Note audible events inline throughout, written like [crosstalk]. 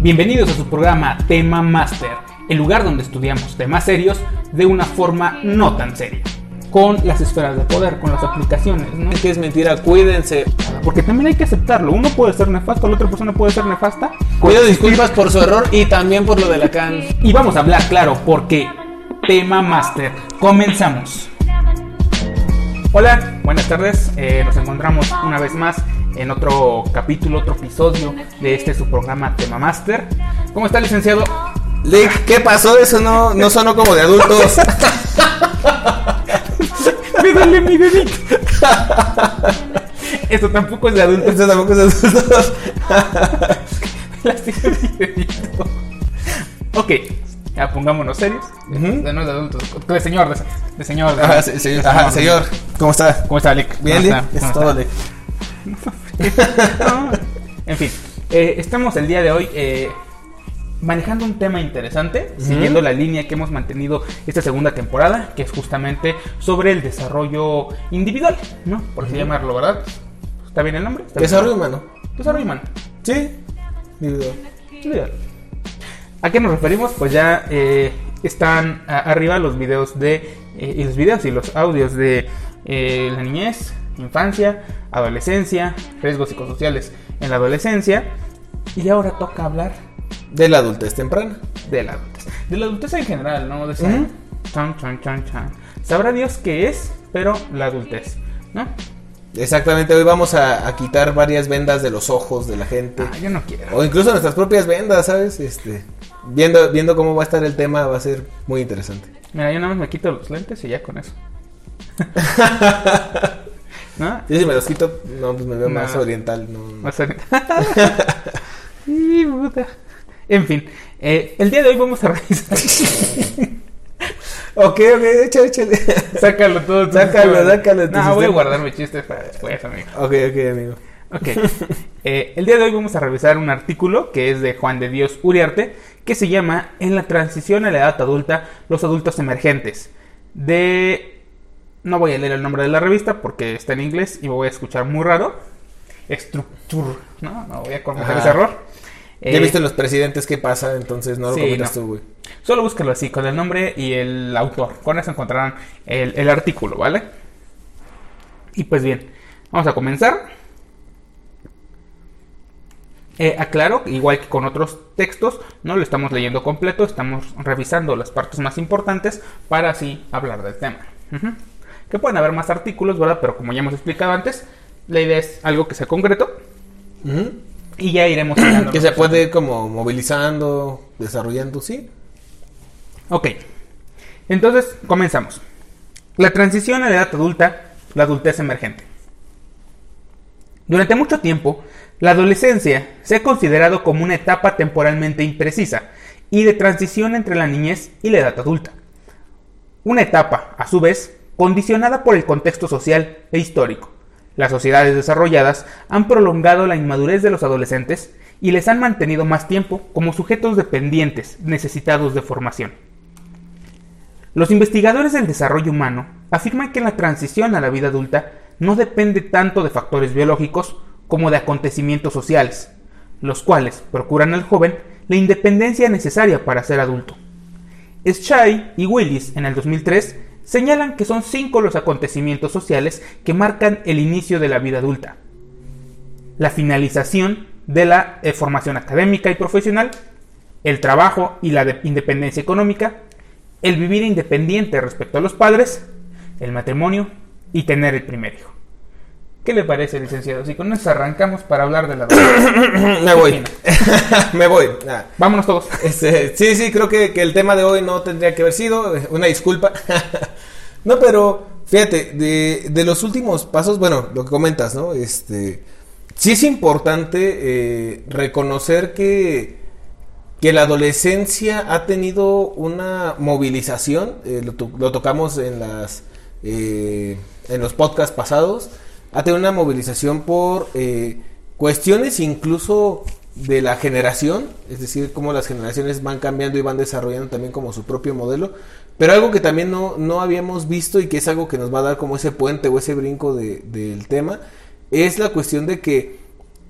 Bienvenidos a su programa Tema Master, el lugar donde estudiamos temas serios de una forma no tan seria. Con las esferas de poder, con las aplicaciones, ¿no? Es que es mentira, cuídense. Porque también hay que aceptarlo. Uno puede ser nefasto, la otra persona puede ser nefasta. Pido disculpas por su error y también por lo de la can. Y vamos a hablar, claro, porque Tema Master. Comenzamos. Hola, buenas tardes. Eh, nos encontramos una vez más en otro capítulo, otro episodio de este su programa Tema Master. ¿Cómo está, licenciado? Lick, ¿qué pasó? Eso no, no sonó como de adultos. [laughs] Me duele mi dedito. Esto tampoco es de adultos. Eso tampoco es de adultos. [laughs] Lastima mi dedito. Ok, ya pongámonos serios. Ujú. De no de adultos. De señor, de, de señor. de- Ajá, se- señor, de ajá, señor, ¿cómo está? ¿Cómo está, Lick? Bien, ¿Cómo está? Es ¿Cómo todo. [laughs] No. En fin, eh, estamos el día de hoy eh, manejando un tema interesante, Ujú. siguiendo la línea que hemos mantenido esta segunda temporada, que es justamente sobre el desarrollo individual, ¿no? Por así llamarlo, ¿verdad? ¿Está bien el nombre? ¿Está bien? Desarrollo humano. Desarrollo humano. Sí. Individual. Individual. ¿A qué nos referimos? Pues ya eh, están arriba los videos de eh, y los videos y los audios de eh, la niñez, infancia, adolescencia, riesgos psicosociales en la adolescencia y ahora toca hablar De la adultez temprana. de la adultez, de la adultez en general, ¿no? De chan, chan, chan, chan. Sabrá Dios qué es, pero la adultez, ¿no? Exactamente, hoy vamos a, a quitar varias vendas de los ojos de la gente. Ah, yo no quiero. O incluso nuestras propias vendas, ¿sabes? Este, viendo, viendo cómo va a estar el tema va a ser muy interesante. Mira, yo nada más me quito los lentes y ya con eso. [laughs] ¿No? Yo si me los quito, no, pues me veo No. más oriental. No, Y, [laughs] puta. En fin, eh, el día de hoy vamos a revisar. [laughs] Ok, ok, échale, échale. sácalo todo. Sácalo, sácalo No, voy a guardar mis chistes para después, amigo. ok, ok, amigo. Ok. Eh, el día de hoy vamos a revisar un artículo que es de Juan de Dios Uriarte que se llama En la transición a la edad adulta, los adultos emergentes. De. No voy a leer el nombre de la revista porque está en inglés y me voy a escuchar muy raro. Structure. No, no voy a cometer ese error. Ya Eh, viste los presidentes qué pasa, entonces no lo sí, no. tú, güey. Solo búscalo así, con el nombre y el autor. Con eso encontrarán el, el artículo, ¿vale? Y pues bien, vamos a comenzar. Eh, aclaro, igual que con otros textos, no lo estamos leyendo completo, estamos revisando las partes más importantes para así hablar del tema. Que pueden haber más artículos, ¿verdad? Pero como ya hemos explicado antes, la idea es algo que sea concreto y ya iremos hablando. [clears throat] Que se puede ir como movilizando, desarrollando, sí. Ok, entonces comenzamos. La transición a la edad adulta, la adultez emergente. Durante mucho tiempo, la adolescencia se ha considerado como una etapa temporalmente imprecisa y de transición entre la niñez y la edad adulta. Una etapa, a su vez, condicionada por el contexto social e histórico. Las sociedades desarrolladas han prolongado la inmadurez de los adolescentes y les han mantenido más tiempo como sujetos dependientes necesitados de formación. Los investigadores del desarrollo humano afirman que la transición a la vida adulta no depende tanto de factores biológicos como de acontecimientos sociales, los cuales procuran al joven la independencia necesaria para ser adulto. Schei y Willis en el 2003 señalan que son cinco los acontecimientos sociales que marcan el inicio de la vida adulta. La finalización de la eh, formación académica y profesional, el trabajo y la de- independencia económica, el vivir independiente respecto a los padres, el matrimonio y tener el primer hijo. ¿Qué le parece, licenciado? Si con eso arrancamos para hablar de la. [coughs] Me voy. [laughs] Me voy. Ah, Vámonos todos. este, sí, sí, creo que, que el tema de hoy no tendría que haber sido. eh, Una disculpa. [laughs] no, pero fíjate, de, de los últimos pasos, bueno, lo que comentas, ¿no? Este, sí es importante eh, reconocer que, que la adolescencia ha tenido una movilización, eh, lo tocamos en las eh, en los podcasts pasados, ha tenido una movilización por eh, cuestiones incluso de la generación, es decir, cómo las generaciones van cambiando y van desarrollando también como su propio modelo, pero algo que también no, no habíamos visto y que es algo que nos va a dar como ese puente o ese brinco de, del tema, es la cuestión de que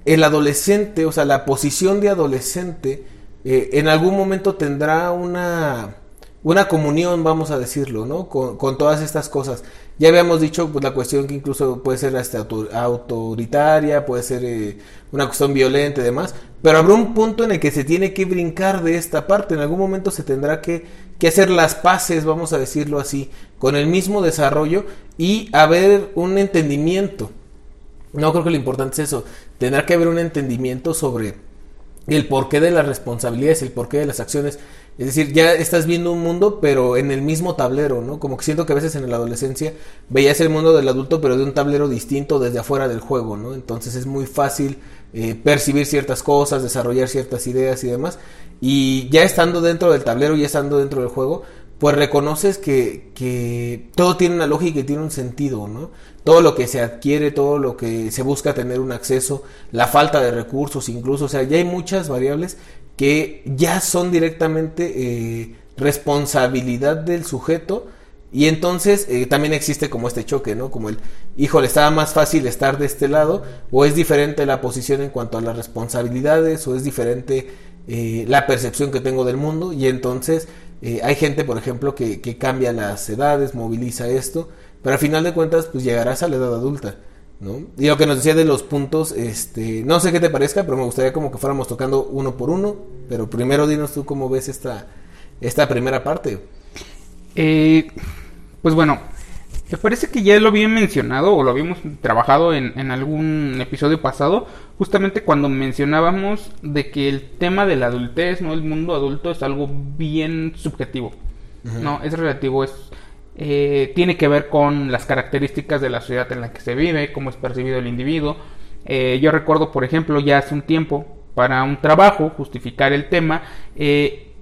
el adolescente, o sea, la posición de adolescente, eh, en algún momento tendrá una, una comunión, vamos a decirlo, ¿no? Con, todas estas cosas. Ya habíamos dicho pues, la cuestión que incluso puede ser hasta autoritaria, puede ser eh, una cuestión violenta y demás, pero habrá un punto en el que se tiene que brincar de esta parte, en algún momento se tendrá que, que hacer las paces, vamos a decirlo así, con el mismo desarrollo y haber un entendimiento. No creo que lo importante es eso, tendrá que haber un entendimiento sobre el porqué de las responsabilidades, el porqué de las acciones. Es decir, ya estás viendo un mundo, pero en el mismo tablero, ¿no? Como que siento que a veces en la adolescencia veías el mundo del adulto, pero de un tablero distinto desde afuera del juego, ¿no? Entonces es muy fácil eh, percibir ciertas cosas, desarrollar ciertas ideas y demás. Y ya estando dentro del tablero, ya estando dentro del juego, pues reconoces que, que todo tiene una lógica y tiene un sentido, ¿no? Todo lo que se adquiere, todo lo que se busca tener un acceso, la falta de recursos incluso, o sea, ya hay muchas variables que ya son directamente eh, responsabilidad del sujeto y entonces eh, también existe como este choque, ¿no? Como el, híjole, estaba más fácil estar de este lado o es diferente la posición en cuanto a las responsabilidades o es diferente eh, la percepción que tengo del mundo y entonces hay gente, por ejemplo, que, que cambia las edades, moviliza esto pero al final de cuentas, pues llegarás a la edad adulta, ¿no? Y lo que nos decía de los puntos, este, no sé qué te parezca, pero me gustaría como que fuéramos tocando uno por uno. Pero primero dinos tú cómo ves esta, esta primera parte. Eh, pues bueno, me parece que ya lo había mencionado o lo habíamos trabajado en, en, algún episodio pasado, justamente cuando mencionábamos de que el tema de la adultez, no el mundo adulto es algo bien subjetivo, no es relativo, es eh, tiene que ver con las características de la ciudad en la que se vive, cómo es percibido el individuo. Eh, yo recuerdo, por ejemplo, ya hace un tiempo, para un trabajo, justificar el tema eh,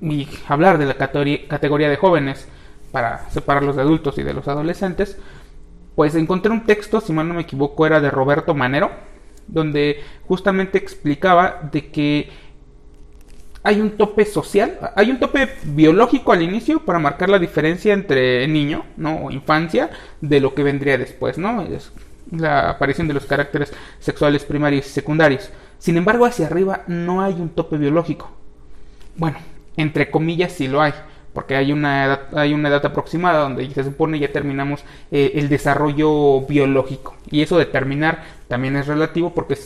y hablar de la categoría de jóvenes para separarlos de adultos y de los adolescentes, pues encontré un texto, si mal no me equivoco, era de Roberto Manero, donde justamente explicaba de que hay un tope social, hay un tope biológico al inicio para marcar la diferencia entre niño, ¿no? O infancia, de lo que vendría después, ¿no? Es la aparición de los caracteres sexuales primarios y secundarios. Sin embargo, hacia arriba no hay un tope biológico. Bueno, entre comillas sí lo hay, porque hay una edad, hay una edad aproximada donde se supone ya terminamos eh, el desarrollo biológico. Y eso de terminar también es relativo porque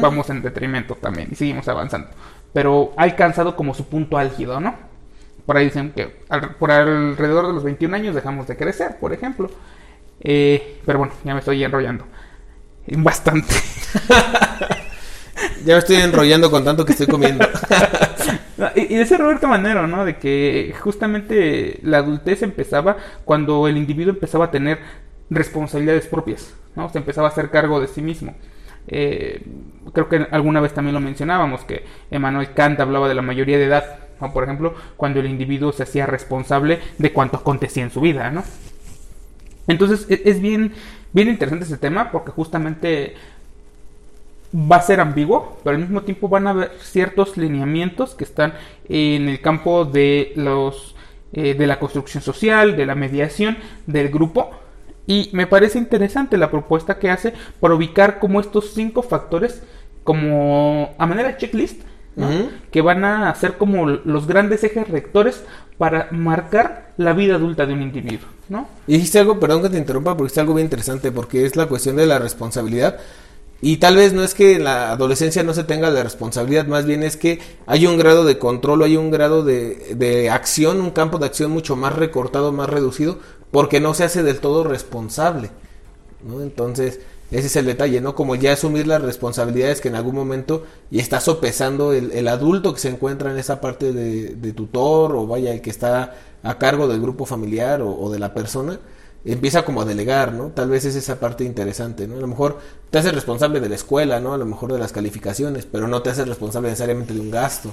vamos en detrimento también y seguimos avanzando pero ha alcanzado como su punto álgido, ¿no? Por ahí dicen que por alrededor de los 21 años dejamos de crecer, por ejemplo. Eh, pero bueno, ya me estoy enrollando. [laughs] Bastante. ya me estoy enrollando con tanto que estoy comiendo. [laughs] y, decía Roberto Manero, ¿no? De que justamente la adultez empezaba cuando el individuo empezaba a tener responsabilidades propias, ¿no? Se empezaba a hacer cargo de sí mismo. Eh, creo que alguna vez también lo mencionábamos, que Emmanuel Kant hablaba de la mayoría de edad, por ejemplo, cuando el individuo se hacía responsable de cuanto acontecía en su vida, ¿no? Entonces e-, es bien, bien interesante ese tema porque justamente va a ser ambiguo, pero al mismo tiempo van a haber ciertos lineamientos que están en el campo de los eh, de la construcción social, de la mediación del grupo y me parece interesante la propuesta que hace por ubicar como estos cinco factores como a manera de checklist que van a ser como los grandes ejes rectores para marcar la vida adulta de un individuo, ¿no? Y dijiste algo, perdón que te interrumpa, porque dijiste algo bien interesante, porque es la cuestión de la responsabilidad. Y tal vez no es que en la adolescencia no se tenga la responsabilidad, más bien es que hay un grado de control, hay un grado de, de acción, un campo de acción mucho más recortado, más reducido, porque no se hace del todo responsable, ¿no? Entonces, ese es el detalle, ¿no? Como ya asumir las responsabilidades que en algún momento y está sopesando el, adulto que se encuentra en esa parte de, tutor o vaya el que está a cargo del grupo familiar o, de la persona, empieza como a delegar, ¿no? Tal vez es esa parte interesante, ¿no? A lo mejor te hace responsable de la escuela, ¿no? A lo mejor de las calificaciones, pero no te hace responsable necesariamente de un gasto.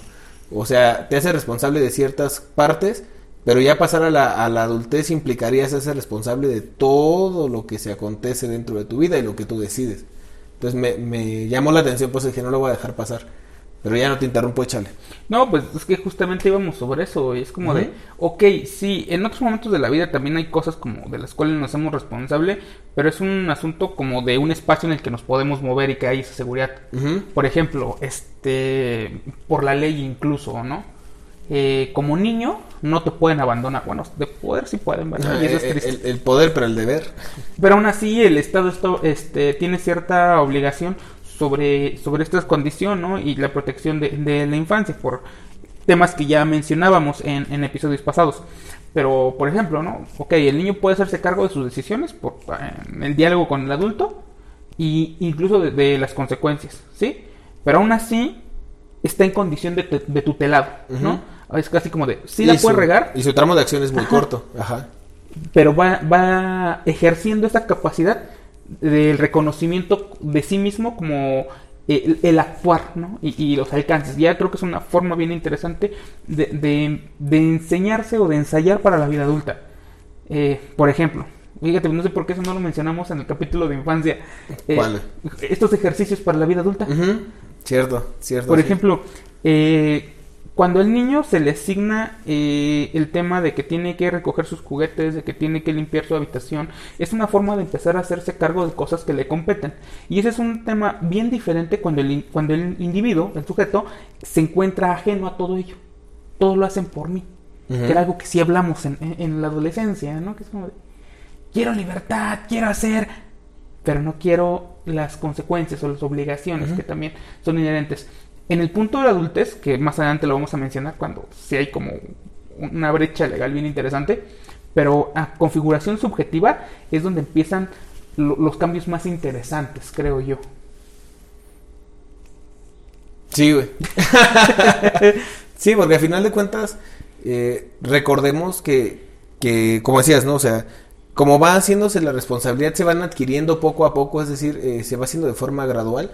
O sea, te hace responsable de ciertas partes, pero ya pasar a la, a la adultez implicaría ser responsable de todo lo que se acontece dentro de tu vida y lo que tú decides. Entonces me, me llamó la atención, pues dije, no lo voy a dejar pasar. Pero ya no te interrumpo, échale. No, pues es que justamente íbamos sobre eso. Y es como de, ok, sí, en otros momentos de la vida también hay cosas como de las cuales nos hacemos responsable, pero es un asunto como de un espacio en el que nos podemos mover y que hay esa seguridad. Por ejemplo, este, por la ley incluso, ¿no? Eh, como niño no te pueden abandonar. Bueno, de poder sí pueden, ¿verdad? Y eso es eh, triste. El, poder, pero el deber. Pero aún así el Estado esto, este, tiene cierta obligación sobre, sobre esta condición ¿no? y la protección de, la infancia por temas que ya mencionábamos en, episodios pasados. Pero, por ejemplo, ¿no? Ok, el niño puede hacerse cargo de sus decisiones por el diálogo con el adulto e incluso de, las consecuencias, ¿sí? Pero aún así está en condición de, tutelado, ¿no? Es casi como de, sí la puede regar. Y su tramo de acción es muy corto, ajá. Pero va, va ejerciendo esa capacidad del reconocimiento de sí mismo como el, actuar ¿no? y, los alcances. Ya creo que es una forma bien interesante de, de, enseñarse o de ensayar para la vida adulta. Eh, por ejemplo, fíjate, no sé por qué eso no lo mencionamos en el capítulo de infancia. Eh, estos ejercicios para la vida adulta. Cierto, cierto. Por ejemplo, eh, cuando al niño se le asigna eh, el tema de que tiene que recoger sus juguetes, de que tiene que limpiar su habitación, es una forma de empezar a hacerse cargo de cosas que le competen. Y ese es un tema bien diferente cuando el, cuando el individuo, el sujeto, se encuentra ajeno a todo ello. Todo lo hacen por mí. Que era algo que sí hablamos en, en, la adolescencia, ¿no? Que es como de, quiero libertad, quiero hacer, pero no quiero las consecuencias o las obligaciones que también son inherentes. En el punto de la adultez, que más adelante lo vamos a mencionar cuando sí hay como una brecha legal bien interesante, pero a configuración subjetiva es donde empiezan los cambios más interesantes, creo yo. Sí, güey. [laughs] sí, porque al final de cuentas, eh, recordemos que, que, como decías, ¿no? O sea, como va haciéndose la responsabilidad, se van adquiriendo poco a poco, es decir, eh, se va haciendo de forma gradual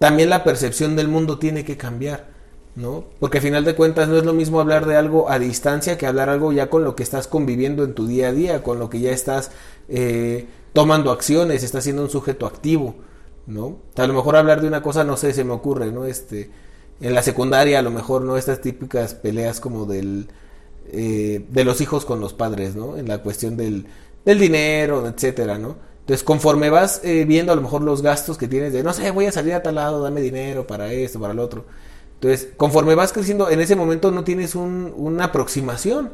también la percepción del mundo tiene que cambiar, ¿no? Porque al final de cuentas no es lo mismo hablar de algo a distancia que hablar algo ya con lo que estás conviviendo en tu día a día, con lo que ya estás eh, tomando acciones, estás siendo un sujeto activo, ¿no? A lo mejor hablar de una cosa, no sé, se me ocurre, ¿no? Este, en la secundaria a lo mejor, ¿no? Estas típicas peleas como del... Eh, de los hijos con los padres, ¿no? En la cuestión del, del dinero, etcétera, ¿no? Entonces, conforme vas eh, viendo a lo mejor los gastos que tienes de, no sé, voy a salir a tal lado, dame dinero para esto, para el otro. Entonces, conforme vas creciendo, en ese momento no tienes una aproximación,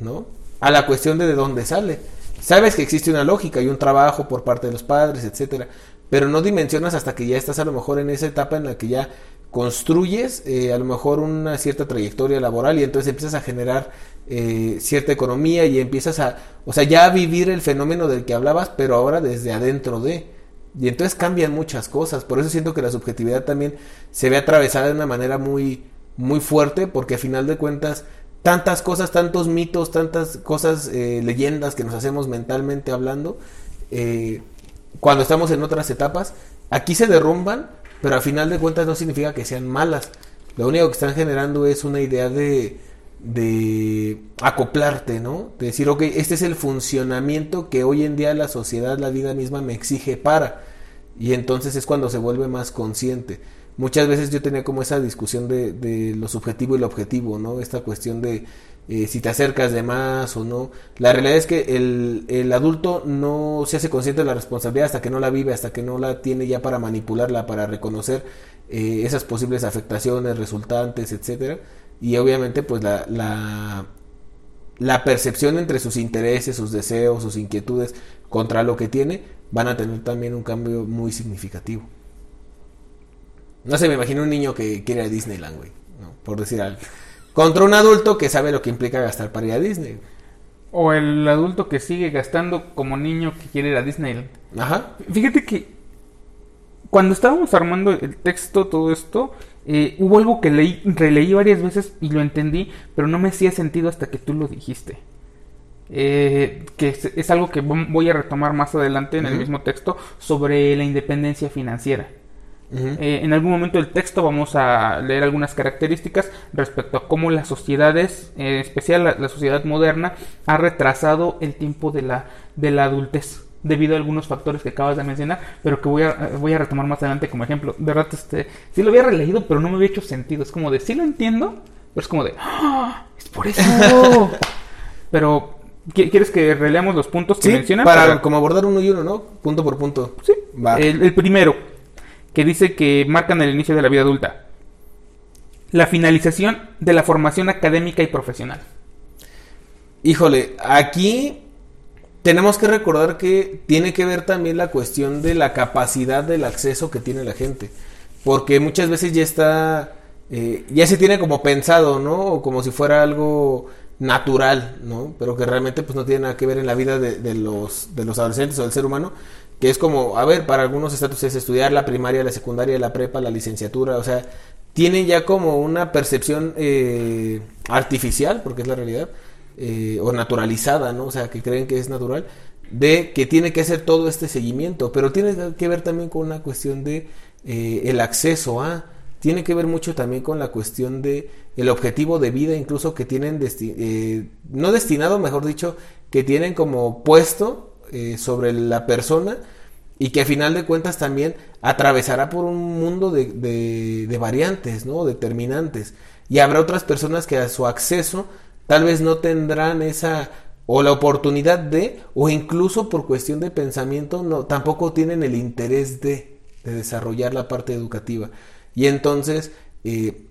¿no? A la cuestión de de dónde sale. Sabes que existe una lógica y un trabajo por parte de los padres, etcétera, pero no dimensionas hasta que ya estás a lo mejor en esa etapa en la que ya construyes eh, a lo mejor una cierta trayectoria laboral y entonces empiezas a generar eh, cierta economía y empiezas a, o sea, ya a vivir el fenómeno del que hablabas, pero ahora desde adentro de. Y entonces cambian muchas cosas. Por eso siento que la subjetividad también se ve atravesada de una manera muy, muy fuerte, porque a final de cuentas, tantas cosas, tantos mitos, tantas cosas, eh, leyendas que nos hacemos mentalmente hablando, cuando estamos en otras etapas, aquí se derrumban pero al final de cuentas no significa que sean malas. Lo único que están generando es una idea de, de acoplarte, ¿no? De decir, ok, este es el funcionamiento que hoy en día la sociedad, la vida misma me exige para. Y entonces es cuando se vuelve más consciente. Muchas veces yo tenía como esa discusión de, de lo subjetivo y lo objetivo, ¿no? Esta cuestión de eh, si te acercas de más o no. La realidad es que el, el, adulto no se hace consciente de la responsabilidad hasta que no la vive, hasta que no la tiene ya para manipularla, para reconocer eh, esas posibles afectaciones, resultantes, etcétera. Y obviamente, pues la, la, la percepción entre sus intereses, sus deseos, sus inquietudes contra lo que tiene, van a tener también un cambio muy significativo. No sé, me imagino un niño que quiere ir a Disneyland, güey, por decir algo. Contra un adulto que sabe lo que implica gastar para ir a Disney. O el adulto que sigue gastando como niño que quiere ir a Disney. Ajá. Fíjate que cuando estábamos armando el texto, todo esto, eh, hubo algo que leí, releí varias veces y lo entendí, pero no me hacía sentido hasta que tú lo dijiste. Eh, que es, algo que voy a retomar más adelante en el mismo texto sobre la independencia financiera. Eh, en algún momento del texto vamos a leer algunas características respecto a cómo las sociedades, en especial la, sociedad moderna, ha retrasado el tiempo de la, de la adultez. debido a algunos factores que acabas de mencionar, pero que voy a, voy a retomar más adelante como ejemplo. De verdad, este, sí lo había releído, pero no me había hecho sentido. Es como de, sí lo entiendo, pero es como de, ¡Ah! es por eso. [laughs] pero, ¿quieres que releamos los puntos que Sí, para como abordar uno y uno, ¿no? Punto por punto. Sí. Va. El, el primero, que dice que marcan el inicio de la vida adulta. La finalización de la formación académica y profesional. Híjole, aquí tenemos que recordar que tiene que ver también la cuestión de la capacidad del acceso que tiene la gente. Porque muchas veces ya está, eh, ya se tiene como pensado, ¿no? O como si fuera algo natural, ¿no? Pero que realmente pues no tiene nada que ver en la vida de, de los, de los adolescentes o del ser humano. Que es como, a ver, para algunos estatus es estudiar la primaria, la secundaria, la prepa, la licenciatura, o sea, tienen ya como una percepción eh, artificial, porque es la realidad, eh, o naturalizada, ¿no? O sea, que creen que es natural, de que tiene que hacer todo este seguimiento, pero tiene que ver también con una cuestión de eh, el acceso a, tiene que ver mucho también con la cuestión de el objetivo de vida, incluso que tienen, desti eh, no destinado, mejor dicho, que tienen como puesto eh, sobre la persona y que a final de cuentas también atravesará por un mundo de, de, variantes, ¿no? Determinantes. Y habrá otras personas que a su acceso tal vez no tendrán esa o la oportunidad de o incluso por cuestión de pensamiento no tampoco tienen el interés de, de desarrollar la parte educativa y entonces eh,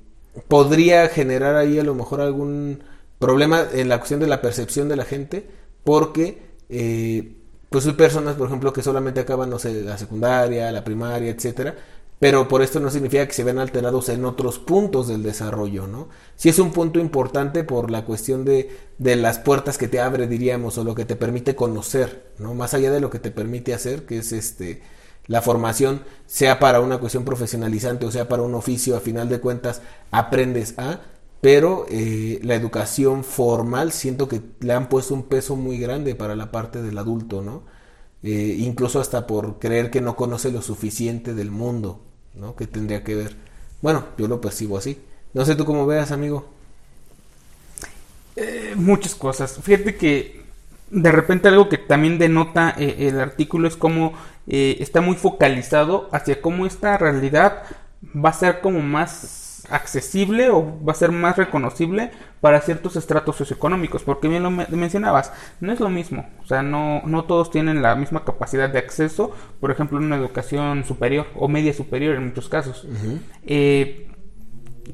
podría generar ahí a lo mejor algún problema en la cuestión de la percepción de la gente porque eh, pues hay personas por ejemplo que solamente acaban no sé la secundaria la primaria etcétera pero por esto no significa que se vean alterados en otros puntos del desarrollo, ¿no? Sí es un punto importante por la cuestión de, de, las puertas que te abre, diríamos, o lo que te permite conocer, ¿no? Más allá de lo que te permite hacer, que es este la formación, sea para una cuestión profesionalizante o sea para un oficio, a final de cuentas aprendes a, pero eh, la educación formal siento que le han puesto un peso muy grande para la parte del adulto, ¿no? Eh, incluso hasta por creer que no conoce lo suficiente del mundo, ¿no? Que tendría que ver. Bueno, yo lo percibo así. No sé tú cómo veas, amigo. Eh, muchas cosas. Fíjate que de repente algo que también denota eh, el artículo es como eh, está muy focalizado hacia cómo esta realidad va a ser como más accesible o va a ser más reconocible para ciertos estratos socioeconómicos, porque bien lo me mencionabas, no es lo mismo, o sea, no, no todos tienen la misma capacidad de acceso, por ejemplo, en una educación superior o media superior en muchos casos, uh -huh. eh,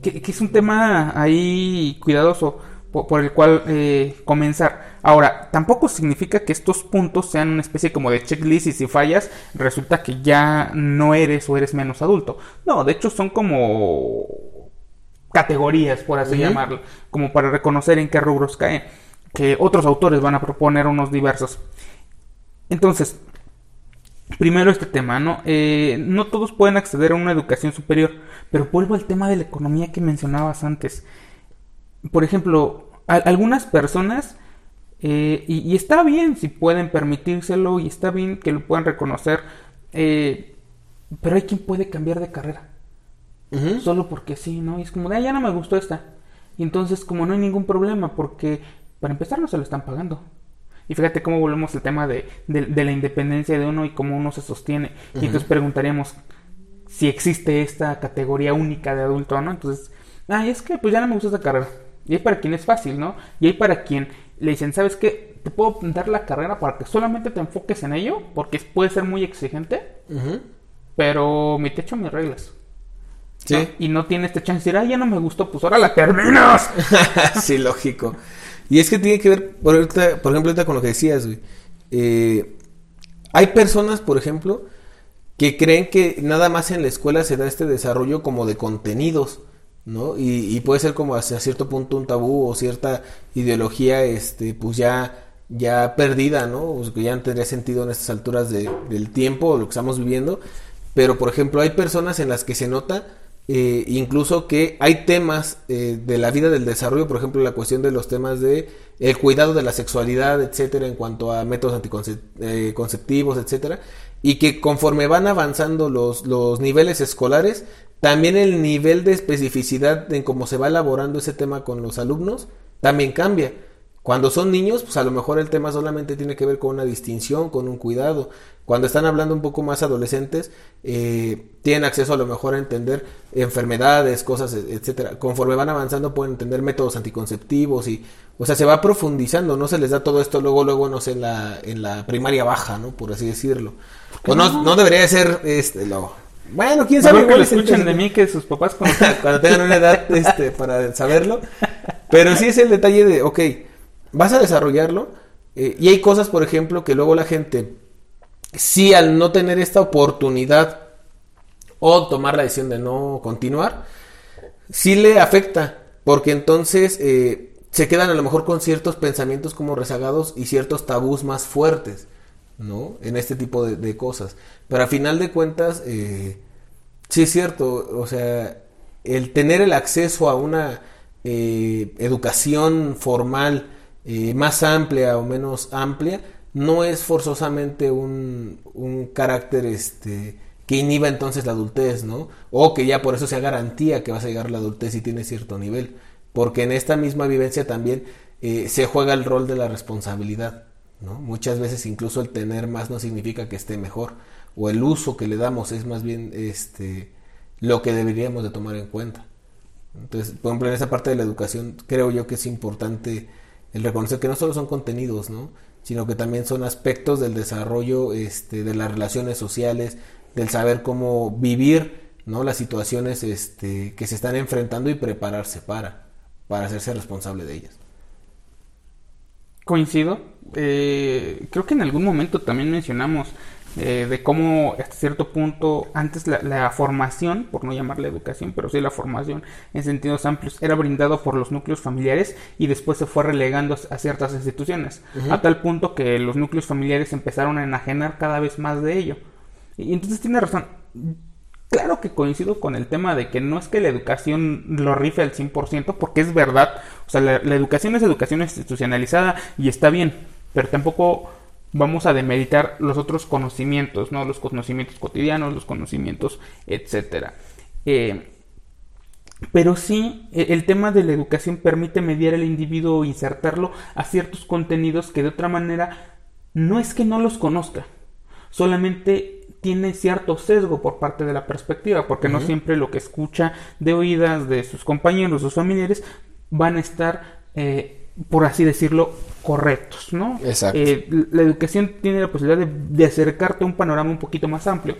que, que, es un tema ahí cuidadoso por, por el cual eh, comenzar. Ahora, tampoco significa que estos puntos sean una especie como de checklist y si fallas resulta que ya no eres o eres menos adulto. No, de hecho son como categorías, por así uh -huh. llamarlo, como para reconocer en qué rubros caen, que otros autores van a proponer unos diversos. Entonces, primero este tema, ¿no? Eh, no todos pueden acceder a una educación superior, pero vuelvo al tema de la economía que mencionabas antes. Por ejemplo, algunas personas, eh, y, y, está bien si pueden permitírselo, y está bien que lo puedan reconocer, eh, pero hay quien puede cambiar de carrera. Uh -huh. Solo porque sí, ¿no? Y es como de, ah, ya no me gustó esta. Y entonces, como no hay ningún problema, porque para empezar no se lo están pagando. Y fíjate cómo volvemos al tema de, de, de la independencia de uno y cómo uno se sostiene. Uh -huh. Y entonces preguntaríamos si existe esta categoría única de adulto, ¿no? Entonces, ah, es que pues ya no me gusta esta carrera. Y hay para quien es fácil, ¿no? Y hay para quien le dicen, ¿sabes qué? Te puedo dar la carrera para que solamente te enfoques en ello, porque puede ser muy exigente, uh -huh. pero mi techo, mis reglas. Sí. ¿no? Y no tiene este chance de decir, ah, ya no me gustó, pues ahora la terminas. [laughs] sí, lógico. Y es que tiene que ver, por, ahorita, por ejemplo, ahorita con lo que decías, güey. Eh, hay personas, por ejemplo, que creen que nada más en la escuela se da este desarrollo como de contenidos, ¿no? Y, y puede ser como hasta cierto punto un tabú o cierta ideología, este, pues ya, ya perdida, ¿no? O que ya no tendría sentido en estas alturas de, del tiempo, lo que estamos viviendo. Pero, por ejemplo, hay personas en las que se nota eh, incluso que hay temas eh, de la vida del desarrollo, por ejemplo, la cuestión de los temas de el cuidado de la sexualidad, etcétera, en cuanto a métodos anticonceptivos, eh, etcétera, y que conforme van avanzando los, los niveles escolares, también el nivel de especificidad en cómo se va elaborando ese tema con los alumnos también cambia. Cuando son niños, pues a lo mejor el tema solamente tiene que ver con una distinción, con un cuidado. Cuando están hablando un poco más adolescentes, eh, tienen acceso a lo mejor a entender enfermedades, cosas, e, etcétera. Conforme van avanzando pueden entender métodos anticonceptivos y, o sea, se va profundizando. No se les da todo esto luego, luego, no sé, en la, en la primaria baja, ¿no? Por así decirlo. O no, no debería ser, este, lo, bueno, quién sabe. que lo escuchen de mí que sus papás cuando, [laughs] cuando tengan una edad, este, para saberlo. Pero sí es el detalle de, ok, vas a desarrollarlo eh, y hay cosas, por ejemplo, que luego la gente, sí al no tener esta oportunidad o tomar la decisión de no continuar, sí le afecta, porque entonces eh, se quedan a lo mejor con ciertos pensamientos como rezagados y ciertos tabús más fuertes, ¿no? En este tipo de, cosas. Pero a final de cuentas, eh, sí es cierto, o sea, el tener el acceso a una educación formal, eh, más amplia o menos amplia, no es forzosamente un, un carácter este, que inhiba entonces la adultez, ¿no? O que ya por eso sea garantía que vas a llegar a la adultez si tienes cierto nivel. Porque en esta misma vivencia también eh, se juega el rol de la responsabilidad, ¿no? Muchas veces incluso el tener más no significa que esté mejor. O el uso que le damos es más bien este, lo que deberíamos de tomar en cuenta. Entonces, por ejemplo, en esa parte de la educación creo yo que es importante el reconocer que no solo son contenidos, ¿no? sino que también son aspectos del desarrollo este, de las relaciones sociales, del saber cómo vivir ¿no? las situaciones este, que se están enfrentando y prepararse para, para hacerse responsable de ellas. Coincido. Eh, creo que en algún momento también mencionamos eh, de cómo hasta cierto punto antes la, formación, por no llamarla educación, pero sí la formación en sentidos amplios, era brindado por los núcleos familiares y después se fue relegando a ciertas instituciones, a tal punto que los núcleos familiares empezaron a enajenar cada vez más de ello. Y entonces tiene razón. Claro que coincido con el tema de que no es que la educación lo rife al 100%, porque es verdad, o sea, la educación es educación institucionalizada y está bien, pero tampoco vamos a demeritar los otros conocimientos, ¿no? Los conocimientos cotidianos, los conocimientos, etcétera. Eh, pero sí, e, el tema de la educación permite mediar al individuo o insertarlo a ciertos contenidos que de otra manera no es que no los conozca, solamente tiene cierto sesgo por parte de la perspectiva, porque no siempre lo que escucha de oídas de sus compañeros, sus familiares, van a estar eh, por así decirlo, correctos, ¿no? Exacto. Eh, la educación tiene la posibilidad de, acercarte a un panorama un poquito más amplio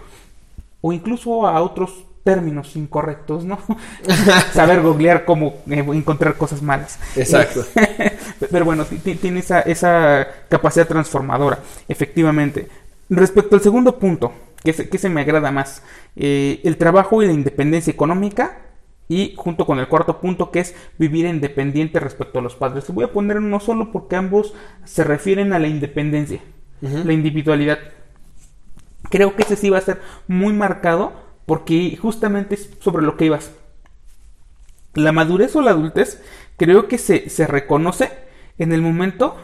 o incluso a otros términos incorrectos, ¿no? [laughs] Saber googlear cómo eh, encontrar cosas malas. Exacto. [laughs] Pero bueno, tiene esa, esa, capacidad transformadora, efectivamente. Respecto al segundo punto, que se, que se me agrada más, eh, el trabajo y la independencia económica y junto con el cuarto punto que es vivir independiente respecto a los padres. voy a poner uno solo porque ambos se refieren a la independencia, la individualidad. Creo que ese sí va a ser muy marcado porque justamente es sobre lo que ibas. La madurez o la adultez creo que se, se reconoce en el momento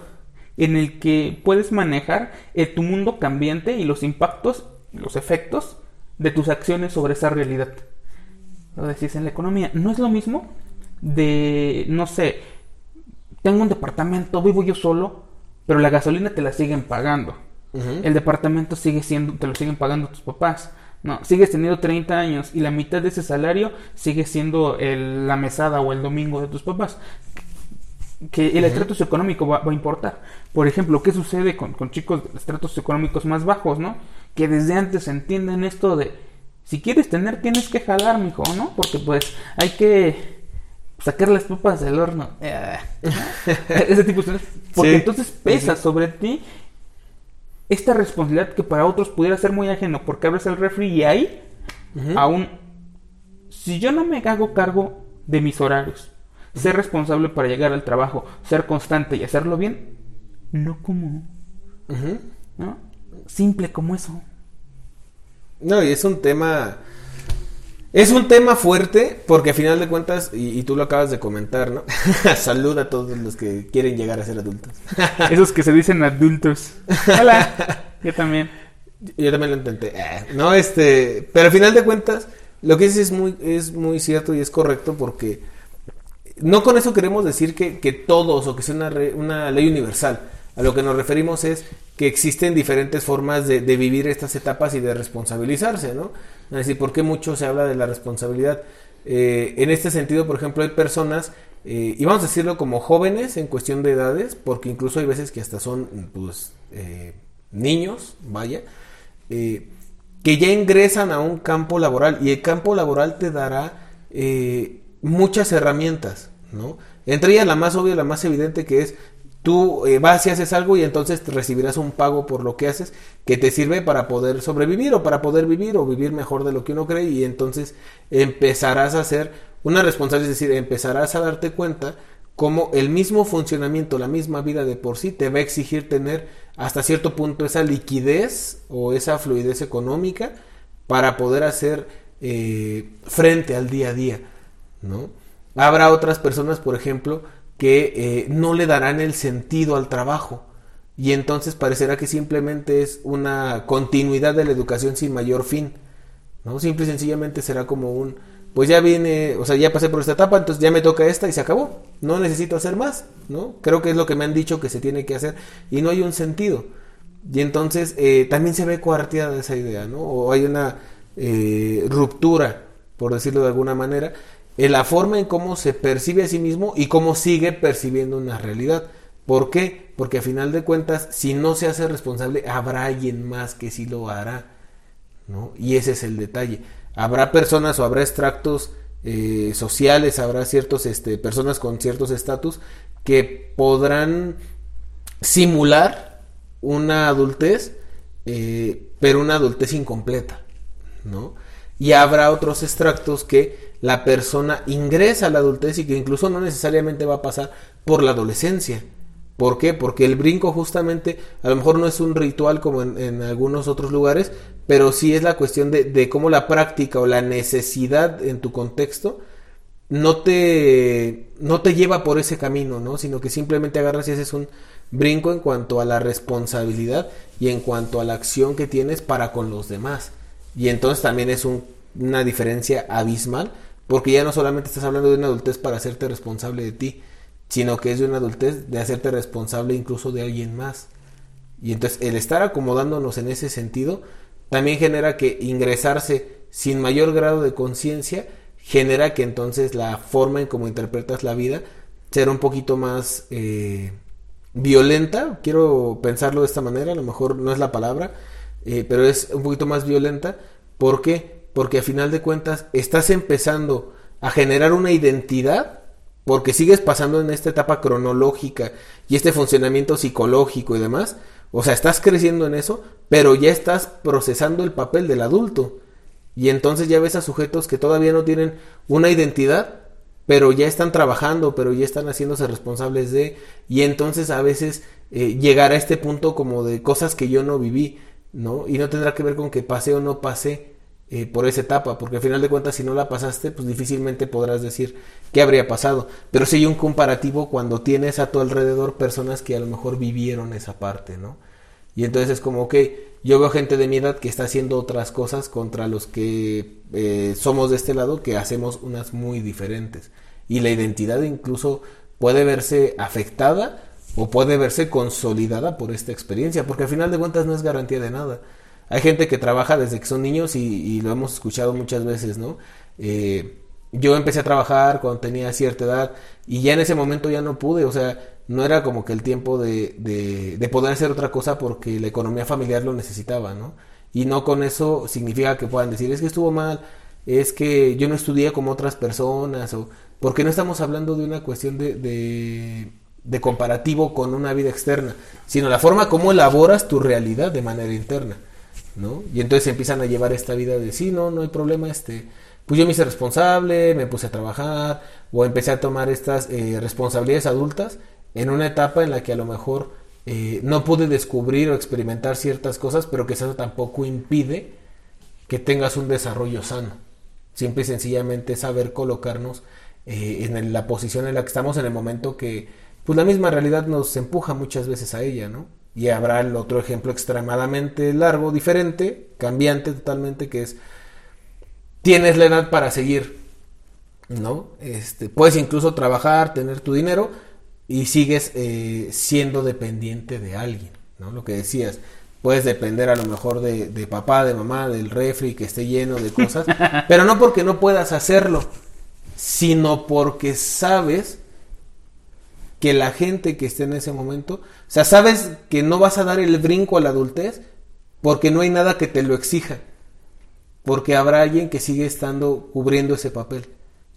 en el que puedes manejar eh, tu mundo cambiante y los impactos, los efectos de tus acciones sobre esa realidad lo decís en la economía, no es lo mismo de, no sé, tengo un departamento, vivo yo solo, pero la gasolina te la siguen pagando. El departamento sigue siendo, te lo siguen pagando tus papás. No, sigues teniendo 30 años y la mitad de ese salario sigue siendo la mesada o el domingo de tus papás. Que el estrato socioeconómico va, a importar. Por ejemplo, ¿qué sucede con, con chicos de estratos económicos más bajos, no? Que desde antes entienden esto de si quieres tener, tienes que jalar, mijo, ¿no? Porque pues hay que sacar las papas del horno. Eh, [laughs] ese tipo de Porque entonces pesa sobre ti esta responsabilidad que para otros pudiera ser muy ajeno porque abres el refri y ahí aún si yo no me hago cargo de mis horarios, ser responsable para llegar al trabajo, ser constante y hacerlo bien, no como. ¿no? Simple como eso. No, y es un tema... Es un tema fuerte porque a final de cuentas, y, tú lo acabas de comentar, ¿no? [laughs] Salud a todos los que quieren llegar a ser adultos. [laughs] Esos que se dicen adultos. Hola, yo también. Yo también lo intenté. Eh, no, este, pero a final de cuentas, lo que dices es muy, es muy cierto y es correcto porque no con eso queremos decir que, que todos o que sea una, una, ley universal. A lo que nos referimos es que existen diferentes formas de, vivir estas etapas y de responsabilizarse, ¿no? Es decir, ¿por qué mucho se habla de la responsabilidad? Eh, en este sentido, por ejemplo, hay personas, eh, y vamos a decirlo como jóvenes en cuestión de edades, porque incluso hay veces que hasta son, pues, eh, niños, vaya, que ya ingresan a un campo laboral y el campo laboral te dará muchas herramientas, ¿no? Entre ellas la más obvia, la más evidente que es tú eh, vas y haces algo y entonces recibirás un pago por lo que haces que te sirve para poder sobrevivir o para poder vivir o vivir mejor de lo que uno cree y entonces empezarás a hacer una responsabilidad, es decir, empezarás a darte cuenta cómo el mismo funcionamiento, la misma vida de por sí te va a exigir tener hasta cierto punto esa liquidez o esa fluidez económica para poder hacer eh, frente al día a día, ¿no? Habrá otras personas, por ejemplo, que eh, no le darán el sentido al trabajo y entonces parecerá que simplemente es una continuidad de la educación sin mayor fin, ¿no? Simple y sencillamente será como un pues ya viene, o sea, ya pasé por esta etapa, entonces ya me toca esta y se acabó. No necesito hacer más, ¿no? Creo que es lo que me han dicho que se tiene que hacer y no hay un sentido. Y entonces eh, también se ve de esa idea, ¿no? O hay una eh, ruptura, por decirlo de alguna manera, en la forma en cómo se percibe a sí mismo y cómo sigue percibiendo una realidad. ¿Por qué? Porque a final de cuentas, si no se hace responsable, habrá alguien más que sí lo hará, ¿no? Y ese es el detalle habrá personas o habrá extractos eh, sociales, habrá ciertos este, personas con ciertos estatus que podrán simular una adultez, eh, pero una adultez incompleta, ¿no? Y habrá otros extractos que la persona ingresa a la adultez y que incluso no necesariamente va a pasar por la adolescencia. ¿Por qué? Porque el brinco justamente a lo mejor no es un ritual como en, algunos otros lugares, pero sí es la cuestión de, de, cómo la práctica o la necesidad en tu contexto no te, no te lleva por ese camino, ¿no? Sino que simplemente agarras y haces un brinco en cuanto a la responsabilidad y en cuanto a la acción que tienes para con los demás. Y entonces también es un, una diferencia abismal, porque ya no solamente estás hablando de una adultez para hacerte responsable de ti, sino que es de una adultez de hacerte responsable incluso de alguien más. Y entonces el estar acomodándonos en ese sentido, también genera que ingresarse sin mayor grado de conciencia genera que entonces la forma en cómo interpretas la vida será un poquito más eh, violenta, quiero pensarlo de esta manera, a lo mejor no es la palabra, eh, pero es un poquito más violenta. ¿Por qué? Porque a final de cuentas estás empezando a generar una identidad porque sigues pasando en esta etapa cronológica y este funcionamiento psicológico y demás, o sea, estás creciendo en eso, pero ya estás procesando el papel del adulto. Y entonces ya ves a sujetos que todavía no tienen una identidad, pero ya están trabajando, pero ya están haciéndose responsables de, y entonces a veces eh, llegar a este punto como de cosas que yo no viví, ¿no? Y no tendrá que ver con que pasé o no pasé eh, por esa etapa, porque al final de cuentas si no la pasaste, pues difícilmente podrás decir qué habría pasado. Pero sí hay un comparativo cuando tienes a tu alrededor personas que a lo mejor vivieron esa parte, ¿no? Y entonces es como, que yo veo gente de mi edad que está haciendo otras cosas contra los que eh, somos de este lado, que hacemos unas muy diferentes. Y la identidad incluso puede verse afectada o puede verse consolidada por esta experiencia, porque al final de cuentas no es garantía de nada. Hay gente que trabaja desde que son niños y, lo hemos escuchado muchas veces, ¿no? Eh, yo empecé a trabajar cuando tenía cierta edad y ya en ese momento ya no pude, o sea, no era como que el tiempo de, de, poder hacer otra cosa porque la economía familiar lo necesitaba, ¿no? Y no con eso significa que puedan decir, es que estuvo mal, es que yo no estudié como otras personas, o porque no estamos hablando de una cuestión de, de, de comparativo con una vida externa, sino la forma como elaboras tu realidad de manera interna, ¿no? Y entonces empiezan a llevar esta vida de, sí, no, no hay problema, este pues yo me hice responsable, me puse a trabajar o empecé a tomar estas eh, responsabilidades adultas en una etapa en la que a lo mejor eh, no pude descubrir o experimentar ciertas cosas, pero que eso tampoco impide que tengas un desarrollo sano. Simple y sencillamente saber colocarnos eh, en la posición en la que estamos en el momento que pues la misma realidad nos empuja muchas veces a ella, ¿no? Y habrá el otro ejemplo extremadamente largo, diferente, cambiante totalmente, que es tienes la edad para seguir ¿no? Este, puedes incluso trabajar, tener tu dinero y sigues eh, siendo dependiente de alguien, ¿no? Lo que decías, puedes depender a lo mejor de, de papá, de mamá, del refri que esté lleno de cosas, [laughs] pero no porque no puedas hacerlo, sino porque sabes que la gente que esté en ese momento, o sea, sabes que no vas a dar el brinco a la adultez porque no hay nada que te lo exija, porque habrá alguien que sigue estando cubriendo ese papel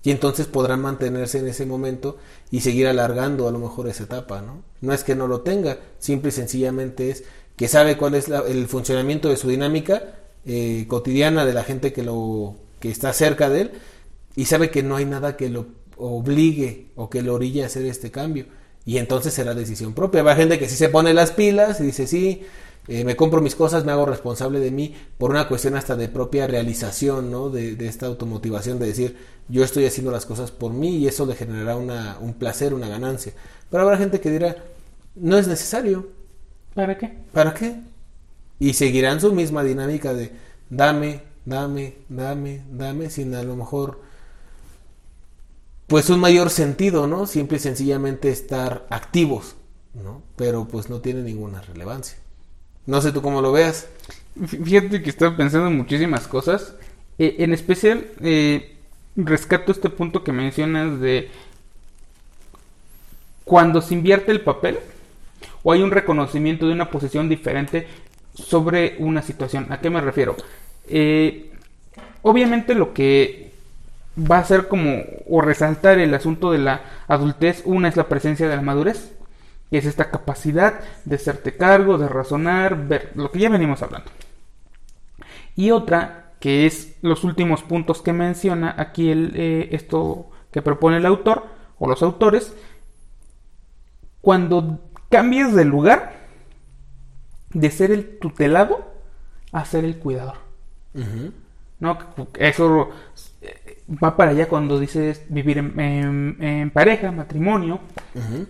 y entonces podrán mantenerse en ese momento y seguir alargando a lo mejor esa etapa, ¿no? No es que no lo tenga, simple y sencillamente es que sabe cuál es el funcionamiento de su dinámica eh, cotidiana de la gente que lo que está cerca de él y sabe que no hay nada que lo obligue o que lo orille a hacer este cambio y entonces será decisión propia. Habrá gente que sí se pone las pilas y dice sí, eh, me compro mis cosas, me hago responsable de mí por una cuestión hasta de propia realización, ¿no? De, de, esta automotivación de decir, yo estoy haciendo las cosas por mí y eso le generará una, un placer, una ganancia. Pero habrá gente que dirá, no es necesario. ¿Para qué? ¿Para qué? Y seguirán su misma dinámica de dame, dame, dame, dame, sin a lo mejor pues un mayor sentido, ¿no? Simple y sencillamente estar activos, ¿no? Pero pues no tiene ninguna relevancia. No sé tú cómo lo veas. Fíjate que estaba pensando en muchísimas cosas. Eh, en especial, eh, rescato este punto que mencionas de cuando se invierte el papel o hay un reconocimiento de una posición diferente sobre una situación. ¿A qué me refiero? Eh, obviamente lo que va a ser como o resaltar el asunto de la adultez, una es la presencia de la madurez, que es esta capacidad de hacerte cargo, de razonar, ver lo que ya venimos hablando. Y otra, que es los últimos puntos que menciona aquí el, eh, esto que propone el autor o los autores, cuando cambies de lugar de ser el tutelado a ser el cuidador. Uh -huh. ¿No? Eso va para allá cuando dices vivir en, en, en pareja, matrimonio. Uh -huh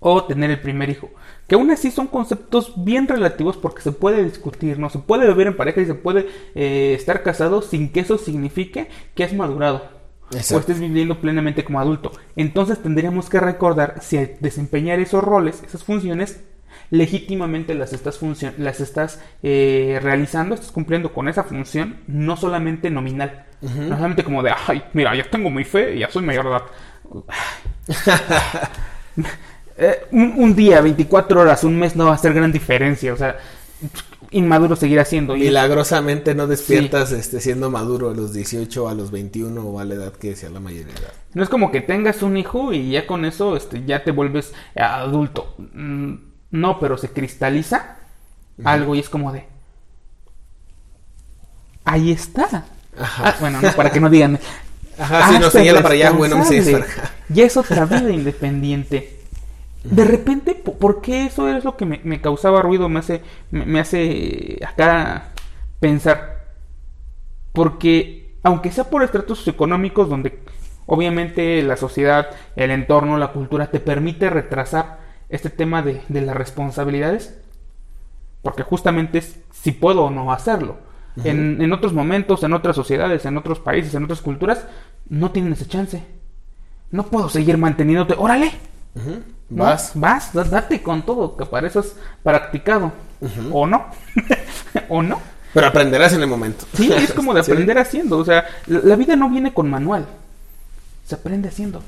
o tener el primer hijo. Que aún así son conceptos bien relativos porque se puede discutir, ¿no? Se puede vivir en pareja y se puede eh, estar casado sin que eso signifique que has madurado. Exacto. O estés viviendo plenamente como adulto. Entonces tendríamos que recordar si al desempeñar esos roles, esas funciones, legítimamente las estás, las estás eh, realizando, estás cumpliendo con esa función, no solamente nominal. Uh -huh. No solamente como de, ay, mira, ya tengo mi fe y ya soy mayor de edad. [laughs] eh, un, un, día, 24 horas, un mes no va a hacer gran diferencia. O sea, inmaduro seguirá siendo. Milagrosamente no despiertas sí. este, siendo maduro a los 18, a los 21 o a la edad que sea la mayoría de edad. No es como que tengas un hijo y ya con eso este, ya te vuelves adulto. Mm, no, pero se cristaliza algo y es como de... Ahí está. Ah, bueno, no, para que no digan... Ajá, si no señala para allá, bueno, para Ya es otra vida independiente. De repente, ¿por qué eso es lo que me, me causaba ruido? Me hace, me, me, hace acá pensar. Porque, aunque sea por estratos económicos, donde obviamente la sociedad, el entorno, la cultura te permite retrasar este tema de, de las responsabilidades, porque justamente es si puedo o no hacerlo. Uh -huh. en, en otros momentos, en otras sociedades, en otros países, en otras culturas, no tienen ese chance. No puedo seguir manteniéndote. ¡Órale! Uh -huh. ¿No? Vas. Vas, date con todo, que para eso es practicado. Uh -huh. ¿O no? [laughs] ¿O no? Pero aprenderás en el momento. Sí, es como de [laughs] aprender sí. haciendo. O sea, la vida no viene con manual. Se aprende haciendo.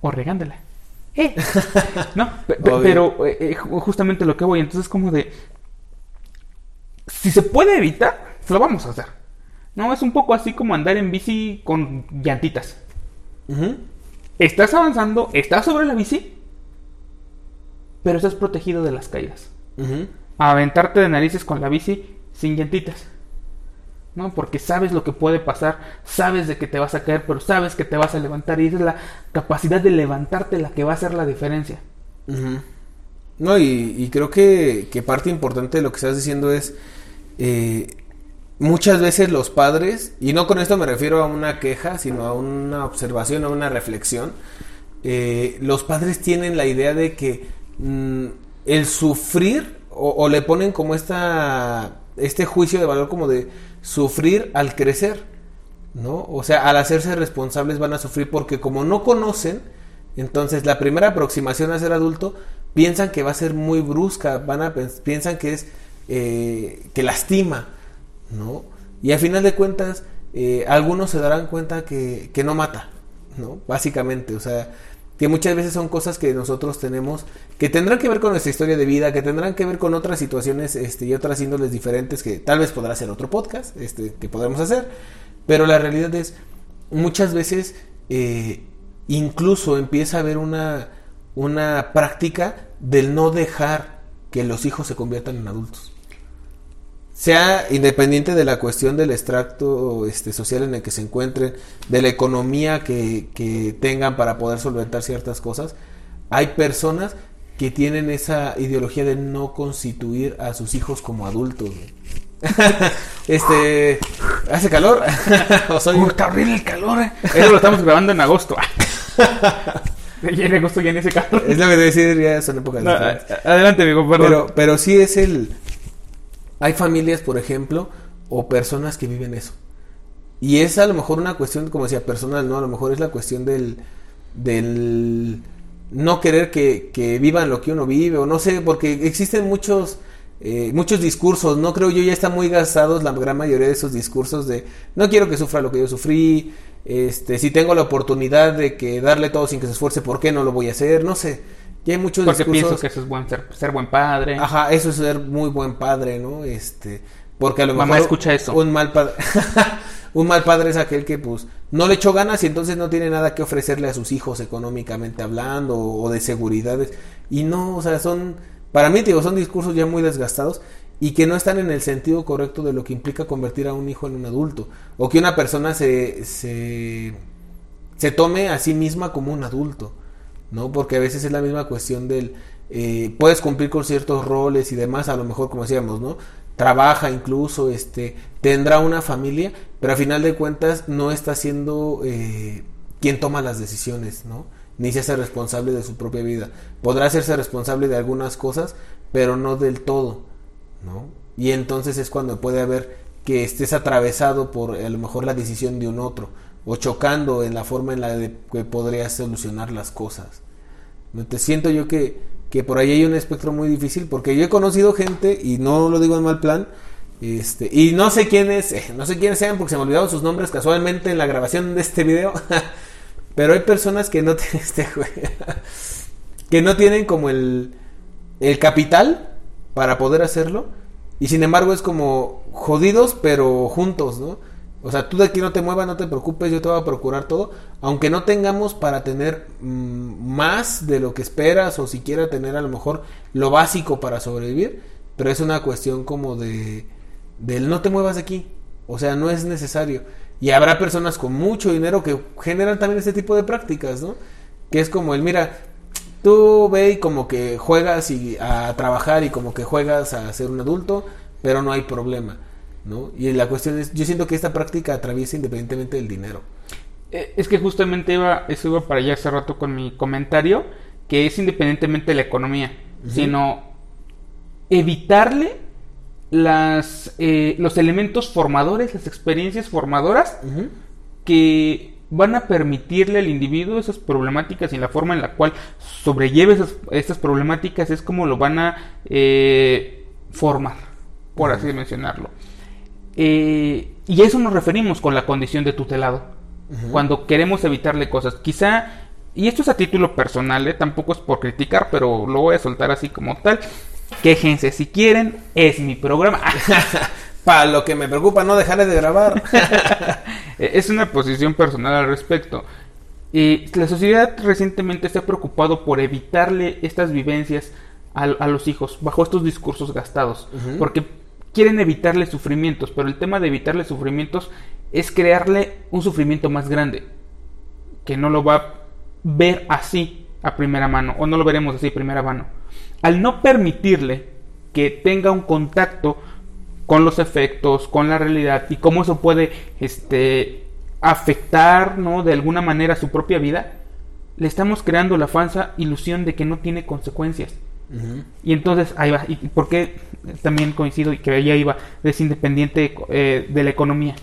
O regándela. Eh. [laughs] no, pero eh, justamente lo que voy, entonces como de... Si se puede evitar, lo vamos a hacer. No, es un poco así como andar en bici con llantitas. Uh -huh. Estás avanzando, estás sobre la bici, pero estás protegido de las caídas. Uh -huh. Aventarte de narices con la bici sin llantitas. ¿No? Porque sabes lo que puede pasar, sabes de que te vas a caer, pero sabes que te vas a levantar y es la capacidad de levantarte la que va a hacer la diferencia. No, y, creo que, que, parte importante de lo que estás diciendo es eh, muchas veces los padres, y no con esto me refiero a una queja, sino a una observación, a una reflexión, eh, los padres tienen la idea de que mmm, el sufrir o, o, le ponen como esta este juicio de valor como de sufrir al crecer. ¿no? O sea, al hacerse responsables van a sufrir porque como no conocen, entonces la primera aproximación a ser adulto piensan que va a ser muy brusca, van a piensan que es eh, que lastima, ¿no? Y al final de cuentas, eh, algunos se darán cuenta que, que no mata, ¿no? Básicamente, o sea, que muchas veces son cosas que nosotros tenemos que tendrán que ver con nuestra historia de vida, que tendrán que ver con otras situaciones este, y otras índoles diferentes que tal vez podrá ser otro podcast este, que podremos hacer, pero la realidad es muchas veces eh, incluso empieza a haber una, una práctica del no dejar que los hijos se conviertan en adultos sea independiente de la cuestión del extracto este, social en el que se encuentren, de la economía que, que tengan para poder solventar ciertas cosas, hay personas que tienen esa ideología de no constituir a sus hijos como adultos. [laughs] este, ¿hace calor? [laughs] ¿O soy... está horrible el calor. Eh. [laughs] Eso lo estamos grabando en agosto. y en agosto ya en ese calor. Es lo que te decir, ya son épocas no, Adelante, amigo, perdón. Pero, pero sí es el hay familias, por ejemplo, o personas que viven eso. Y es a lo mejor una cuestión, como decía, personal, ¿no? A lo mejor es la cuestión del, del no querer que, vivan lo que uno vive, o no sé, porque existen muchos, eh, muchos discursos, no creo yo ya están muy gastados la gran mayoría de esos discursos de no quiero que sufra lo que yo sufrí, este, si tengo la oportunidad de que darle todo sin que se esfuerce, ¿por qué no lo voy a hacer? No sé. Y hay muchos Porque pienso que eso es buen, ser, buen padre. Ajá, eso es ser muy buen padre, ¿no? Este, porque a lo Mamá escucha eso. Un mal padre, [laughs] un mal padre es aquel que pues no le echó ganas y entonces no tiene nada que ofrecerle a sus hijos económicamente hablando o, de seguridades. Y no, o sea, son, para mí, digo, son discursos ya muy desgastados y que no están en el sentido correcto de lo que implica convertir a un hijo en un adulto. O que una persona se, se, se tome a sí misma como un adulto. ¿No? Porque a veces es la misma cuestión del, eh, puedes cumplir con ciertos roles y demás, a lo mejor como decíamos, ¿no? Trabaja incluso, este, tendrá una familia, pero a final de cuentas no está siendo eh, quien toma las decisiones, ¿no? Ni se hace responsable de su propia vida. Podrá hacerse responsable de algunas cosas, pero no del todo, ¿no? Y entonces es cuando puede haber que estés atravesado por a lo mejor la decisión de un otro o chocando en la forma en la que podrías solucionar las cosas. Te siento yo que, que por ahí hay un espectro muy difícil, porque yo he conocido gente, y no lo digo en mal plan, este, y no sé quiénes, eh, no sé quiénes sean porque se me olvidaron sus nombres casualmente en la grabación de este video, [laughs] pero hay personas que no [laughs] tienen este [laughs] que no tienen como el, el capital para poder hacerlo, y sin embargo es como jodidos pero juntos, ¿no? O sea, tú de aquí no te muevas, no te preocupes, yo te voy a procurar todo. Aunque no tengamos para tener mm, más de lo que esperas o siquiera tener a lo mejor lo básico para sobrevivir. Pero es una cuestión como de... Del no te muevas de aquí. O sea, no es necesario. Y habrá personas con mucho dinero que generan también este tipo de prácticas, ¿no? Que es como el, mira, tú ve y como que juegas y a trabajar y como que juegas a ser un adulto, pero no hay problema. ¿No? Y la cuestión es, yo siento que esta práctica atraviesa independientemente del dinero. Eh, es que justamente iba, eso iba para allá hace rato con mi comentario, que es independientemente de la economía, sino evitarle las, eh, los elementos formadores, las experiencias formadoras que van a permitirle al individuo esas problemáticas y la forma en la cual sobrelleve esas, estas problemáticas es como lo van a eh, formar, por así mencionarlo. Eh, y a eso nos referimos con la condición de tutelado. Cuando queremos evitarle cosas. Quizá, y esto es a título personal, ¿eh? tampoco es por criticar, pero lo voy a soltar así como tal. Quéjense si quieren, es mi programa. [laughs] Para lo que me preocupa, no dejaré de grabar. [laughs] es una posición personal al respecto. Y la sociedad recientemente se ha preocupado por evitarle estas vivencias a, los hijos bajo estos discursos gastados. Porque quieren evitarle sufrimientos, pero el tema de evitarle sufrimientos es crearle un sufrimiento más grande, que no lo va a ver así a primera mano, o no lo veremos así a primera mano. Al no permitirle que tenga un contacto con los efectos, con la realidad y cómo eso puede este, afectar ¿no? de alguna manera su propia vida, le estamos creando la falsa ilusión de que no tiene consecuencias. Y entonces ahí va. ¿Y por también coincido y que ella iba? Es independiente eh, de la economía.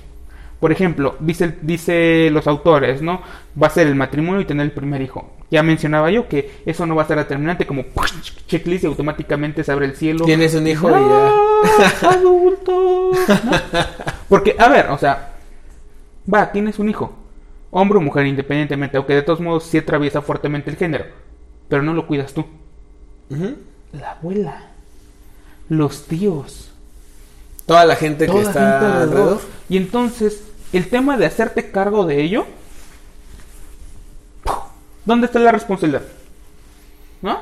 Por ejemplo, dice, dice los autores, ¿no? Va a ser el matrimonio y tener el primer hijo. Ya mencionaba yo que eso no va a ser determinante como checklist y automáticamente se abre el cielo. Tienes un hijo y ya. adulto. Porque, a ver, o sea, va, tienes un hijo. Hombre o mujer, independientemente, aunque de todos modos sí atraviesa fuertemente el género. Pero no lo cuidas tú. La abuela. Los tíos. Toda la gente que está alrededor. Y entonces, el tema de hacerte cargo de ello. ¿Dónde está la responsabilidad? ¿No?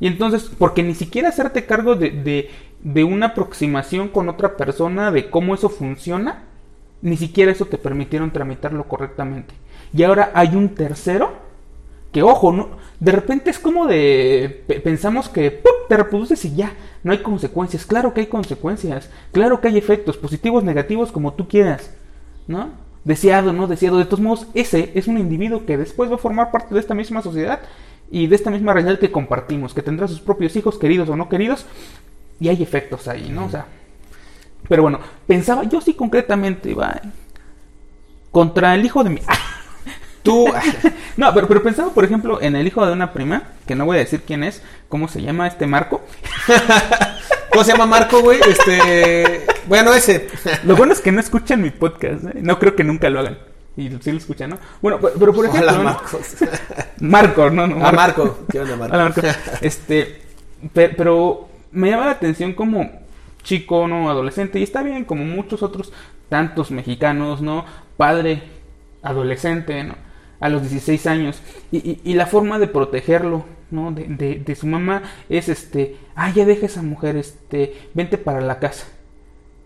Y entonces, porque ni siquiera hacerte cargo de, de, de, una aproximación con otra persona, de cómo eso funciona, ni siquiera eso te permitieron tramitarlo correctamente. Y ahora hay un tercero que, ojo, no, de repente es como de, pensamos que te reproduces y ya, no hay consecuencias. Claro que hay consecuencias, claro que hay efectos positivos, negativos, como tú quieras, ¿no? Deseado, no deseado. De todos modos, ese es un individuo que después va a formar parte de esta misma sociedad y de esta misma realidad que compartimos, que tendrá sus propios hijos, queridos o no queridos, y hay efectos ahí, ¿no? O sea, pero bueno, pensaba yo sí concretamente, va, contra el hijo de mi... [laughs] Tú... [laughs] no, pero, pero pensaba, por ejemplo, en el hijo de una prima, que no voy a decir quién es, ¿cómo se llama este Marco? [laughs] ¿Cómo se llama Marco, güey? Este... Bueno, ese. Lo bueno es que no escuchan mi podcast, ¿eh? no creo que nunca lo hagan. Y sí lo escuchan, ¿no? Bueno, pero, por ejemplo... Hola, Marcos. [laughs] Marco, no, no. A Marco. ¿Qué onda, Marco? Hola, Marco. Este... Pero me llama la atención como chico, ¿no? Adolescente, y está bien, como muchos otros tantos mexicanos, ¿no? Padre, adolescente, ¿no? A los 16 años. Y, la forma de protegerlo, ¿no? De, de, de, su mamá es este, ah, ya deja esa mujer, este, vente para la casa.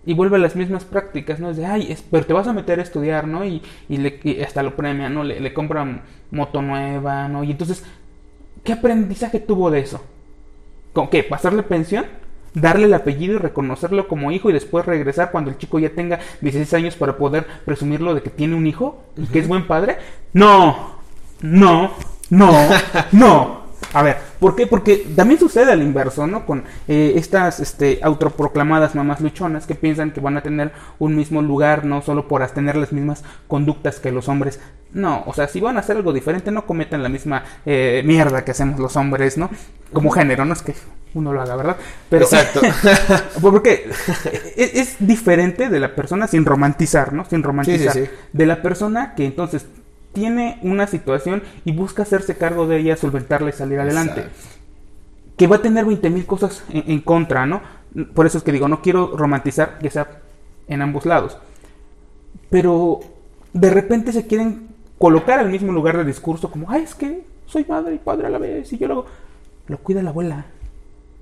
Y vuelve a las mismas prácticas, ¿no? Es de, ay, pero te vas a meter a estudiar, ¿no? Y, y, le, hasta lo premia, ¿no? Le, le compran moto nueva, ¿no? Y entonces, ¿qué aprendizaje tuvo de eso? ¿Con qué? ¿Pasarle pensión? Darle el apellido y reconocerlo como hijo y después regresar cuando el chico ya tenga 16 años para poder presumirlo de que tiene un hijo y que es buen padre? No, no, no, no. A ver, ¿por qué? Porque también sucede al inverso, ¿no? Con eh, estas este, autoproclamadas mamás luchonas que piensan que van a tener un mismo lugar, no solo por tener las mismas conductas que los hombres. No, o sea, si van a hacer algo diferente, no cometan la misma eh, mierda que hacemos los hombres, ¿no? Como género, no es que uno lo haga, ¿verdad? Pero, Exacto. [laughs] porque es, es, diferente de la persona sin romantizar, ¿no? Sin romantizar. Sí, sí, sí. De la persona que entonces tiene una situación y busca hacerse cargo de ella, solventarla y salir adelante. Exacto. Que va a tener 20 mil cosas en, en, contra, ¿no? Por eso es que digo, no quiero romantizar, que sea en ambos lados. Pero de repente se quieren colocar al mismo lugar de discurso como, ay, es que soy madre y padre a la vez y yo lo hago. Lo cuida la abuela.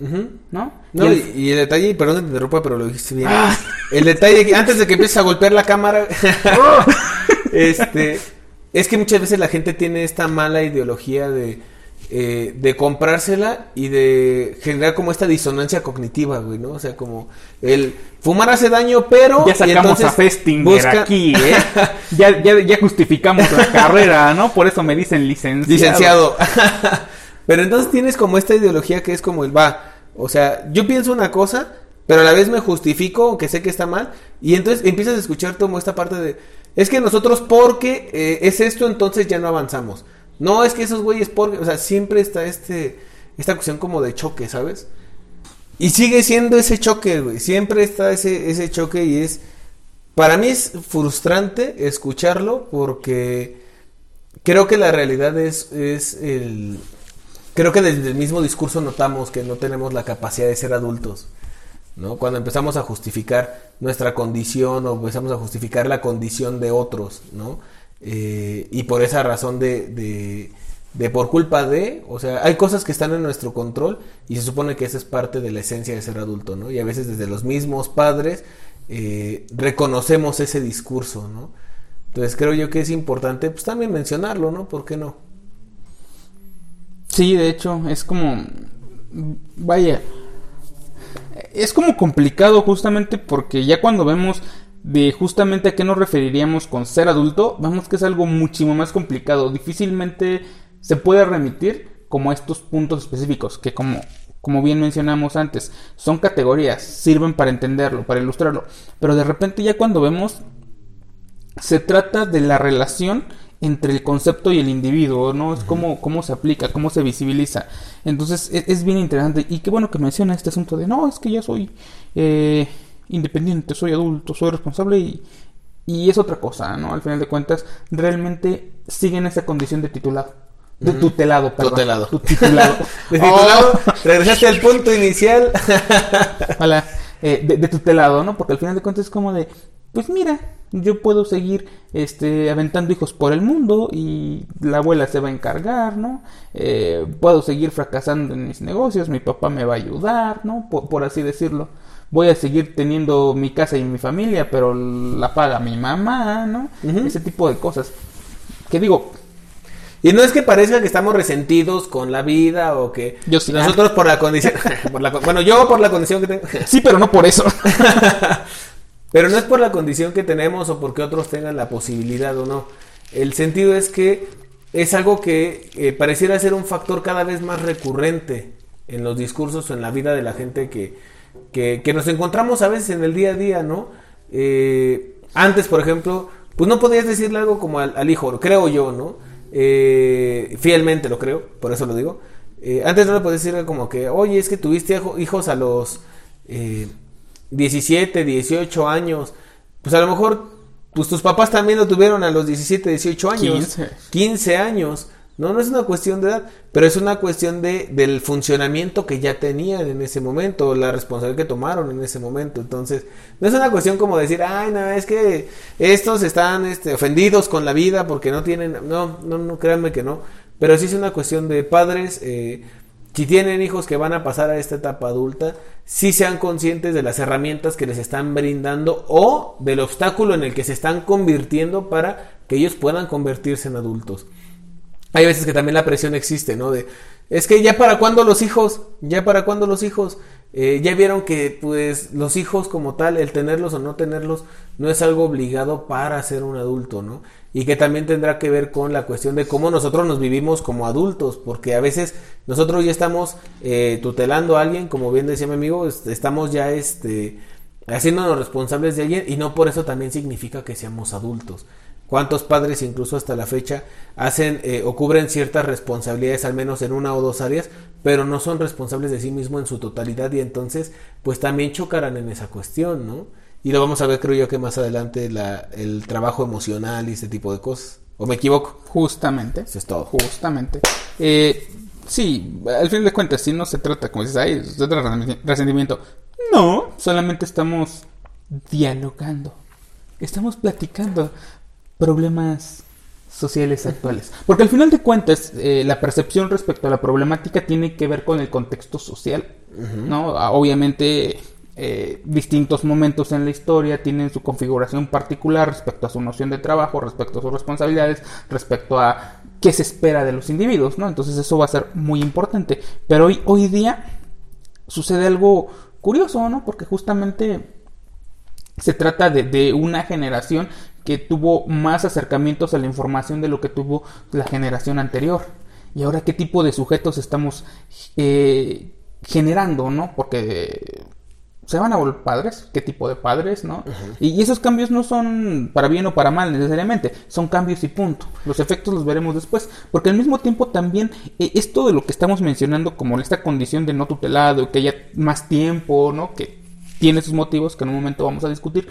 Uh -huh. ¿No? No, y, el... y, el... detalle, perdón que te interrumpa, pero lo dijiste bien. Ah. El detalle, antes de que empieces a golpear la cámara, [laughs] [laughs] este, es que muchas veces la gente tiene esta mala ideología de, eh, de comprársela y de generar como esta disonancia cognitiva, güey, ¿no? O sea, como el fumar hace daño, pero... Ya sacamos a Festinger busca... aquí, ¿eh? [laughs] ya, ya, ya justificamos la carrera, ¿no? Por eso me dicen licenciado. Licenciado. [laughs] pero entonces tienes como esta ideología que es como el va, o sea, yo pienso una cosa, pero a la vez me justifico, aunque sé que está mal, y entonces empiezas a escuchar como esta parte de, es que nosotros porque eh, es esto, entonces ya no avanzamos. No, es que esos güeyes porque, o sea, siempre está este, esta cuestión como de choque, ¿sabes? Y sigue siendo ese choque, güey, siempre está ese, ese choque y es, para mí es frustrante escucharlo porque creo que la realidad es, es el, creo que desde el mismo discurso notamos que no tenemos la capacidad de ser adultos. ¿No? Cuando empezamos a justificar nuestra condición o empezamos a justificar la condición de otros, ¿no? Eh, y por esa razón de, de, de, por culpa de, o sea, hay cosas que están en nuestro control y se supone que esa es parte de la esencia de ser adulto, ¿no? Y a veces desde los mismos padres eh, reconocemos ese discurso, ¿no? Entonces creo yo que es importante, pues también mencionarlo, ¿no? ¿Por qué no? Sí, de hecho, es como, vaya, es como complicado justamente porque ya cuando vemos de justamente a qué nos referiríamos con ser adulto, vemos que es algo muchísimo más complicado. Difícilmente se puede remitir como a estos puntos específicos que como como bien mencionamos antes, son categorías, sirven para entenderlo, para ilustrarlo, pero de repente ya cuando vemos se trata de la relación entre el concepto y el individuo, ¿no? Es como cómo se aplica, cómo se visibiliza. Entonces es, es, bien interesante y qué bueno que menciona este asunto de, no, es que ya soy eh, independiente, soy adulto, soy responsable y, y es otra cosa, ¿no? Al final de cuentas, realmente siguen esa condición de titulado. De tutelado, perdón. Tutelado. Tu titulado. [laughs] de titulado. Oh. Regresaste al punto inicial. Hola. Eh, de, de, tutelado, ¿no? Porque al final de cuentas es como de, pues mira, yo puedo seguir este, aventando hijos por el mundo y la abuela se va a encargar, ¿no? Eh, puedo seguir fracasando en mis negocios, mi papá me va a ayudar, ¿no? Por, por, así decirlo. Voy a seguir teniendo mi casa y mi familia, pero la paga mi mamá, ¿no? Uh -huh. Ese tipo de cosas. Que digo... Y no es que parezca que estamos resentidos con la vida o que yo sí, nosotros por la condición... [laughs] por la, bueno, yo por la condición que tengo... sí, pero no por eso. [laughs] Pero no es por la condición que tenemos o porque otros tengan la posibilidad o no. El sentido es que es algo que eh, pareciera ser un factor cada vez más recurrente en los discursos o en la vida de la gente que, que, nos encontramos a veces en el día a día, ¿no? Eh, antes, por ejemplo, pues no podías decirle algo como al, hijo, creo yo, ¿no? Eh, fielmente lo creo, por eso lo digo. Eh, antes no le podías decir como que, oye, es que tuviste hijos a los... Eh, 17, 18 años, pues a lo mejor pues tus papás también lo tuvieron a los 17, 18 años, 15, 15 años. No, no es una cuestión de edad, pero es una cuestión de, del funcionamiento que ya tenían en ese momento, la responsabilidad que tomaron en ese momento. Entonces, no es una cuestión como decir, ay, no, es que estos están este, ofendidos con la vida porque no tienen, no, no, no, créanme que no, pero sí es una cuestión de padres, eh, si tienen hijos que van a pasar a esta etapa adulta, sí sean conscientes de las herramientas que les están brindando o del obstáculo en el que se están convirtiendo para que ellos puedan convertirse en adultos. Hay veces que también la presión existe, ¿no? De, es que ya para cuándo los hijos, ya para cuándo los hijos, eh, ya vieron que pues los hijos como tal, el tenerlos o no tenerlos, no es algo obligado para ser un adulto, ¿no? Y que también tendrá que ver con la cuestión de cómo nosotros nos vivimos como adultos, porque a veces nosotros ya estamos eh, tutelando a alguien, como bien decía mi amigo, estamos ya este, haciéndonos responsables de alguien y no por eso también significa que seamos adultos. ¿Cuántos padres incluso hasta la fecha hacen eh, o cubren ciertas responsabilidades al menos en una o dos áreas, pero no son responsables de sí mismos en su totalidad y entonces pues también chocarán en esa cuestión, ¿no? Y lo vamos a ver, creo yo, que más adelante la, el trabajo emocional y ese tipo de cosas. ¿O me equivoco? Justamente. Eso es todo. Justamente. Eh, sí, al fin de cuentas, si no se trata, como dices, ahí, se trata de resentimiento. No, solamente estamos dialogando. Estamos platicando problemas sociales actuales. Porque al final de cuentas, eh, la percepción respecto a la problemática tiene que ver con el contexto social. Uh -huh. ¿no? Obviamente eh, distintos momentos en la historia tienen su configuración particular respecto a su noción de trabajo, respecto a sus responsabilidades, respecto a qué se espera de los individuos, ¿no? Entonces eso va a ser muy importante. Pero hoy, hoy día sucede algo curioso, ¿no? Porque justamente se trata de, de una generación que tuvo más acercamientos a la información de lo que tuvo la generación anterior. Y ahora, ¿qué tipo de sujetos estamos eh, generando, no? Porque se van a volver padres, qué tipo de padres, ¿no? Uh -huh. y, y, esos cambios no son para bien o para mal necesariamente, son cambios y punto. Los efectos los veremos después, porque al mismo tiempo también eh, esto de lo que estamos mencionando como esta condición de no tutelado, que haya más tiempo, ¿no? Que tiene sus motivos que en un momento vamos a discutir,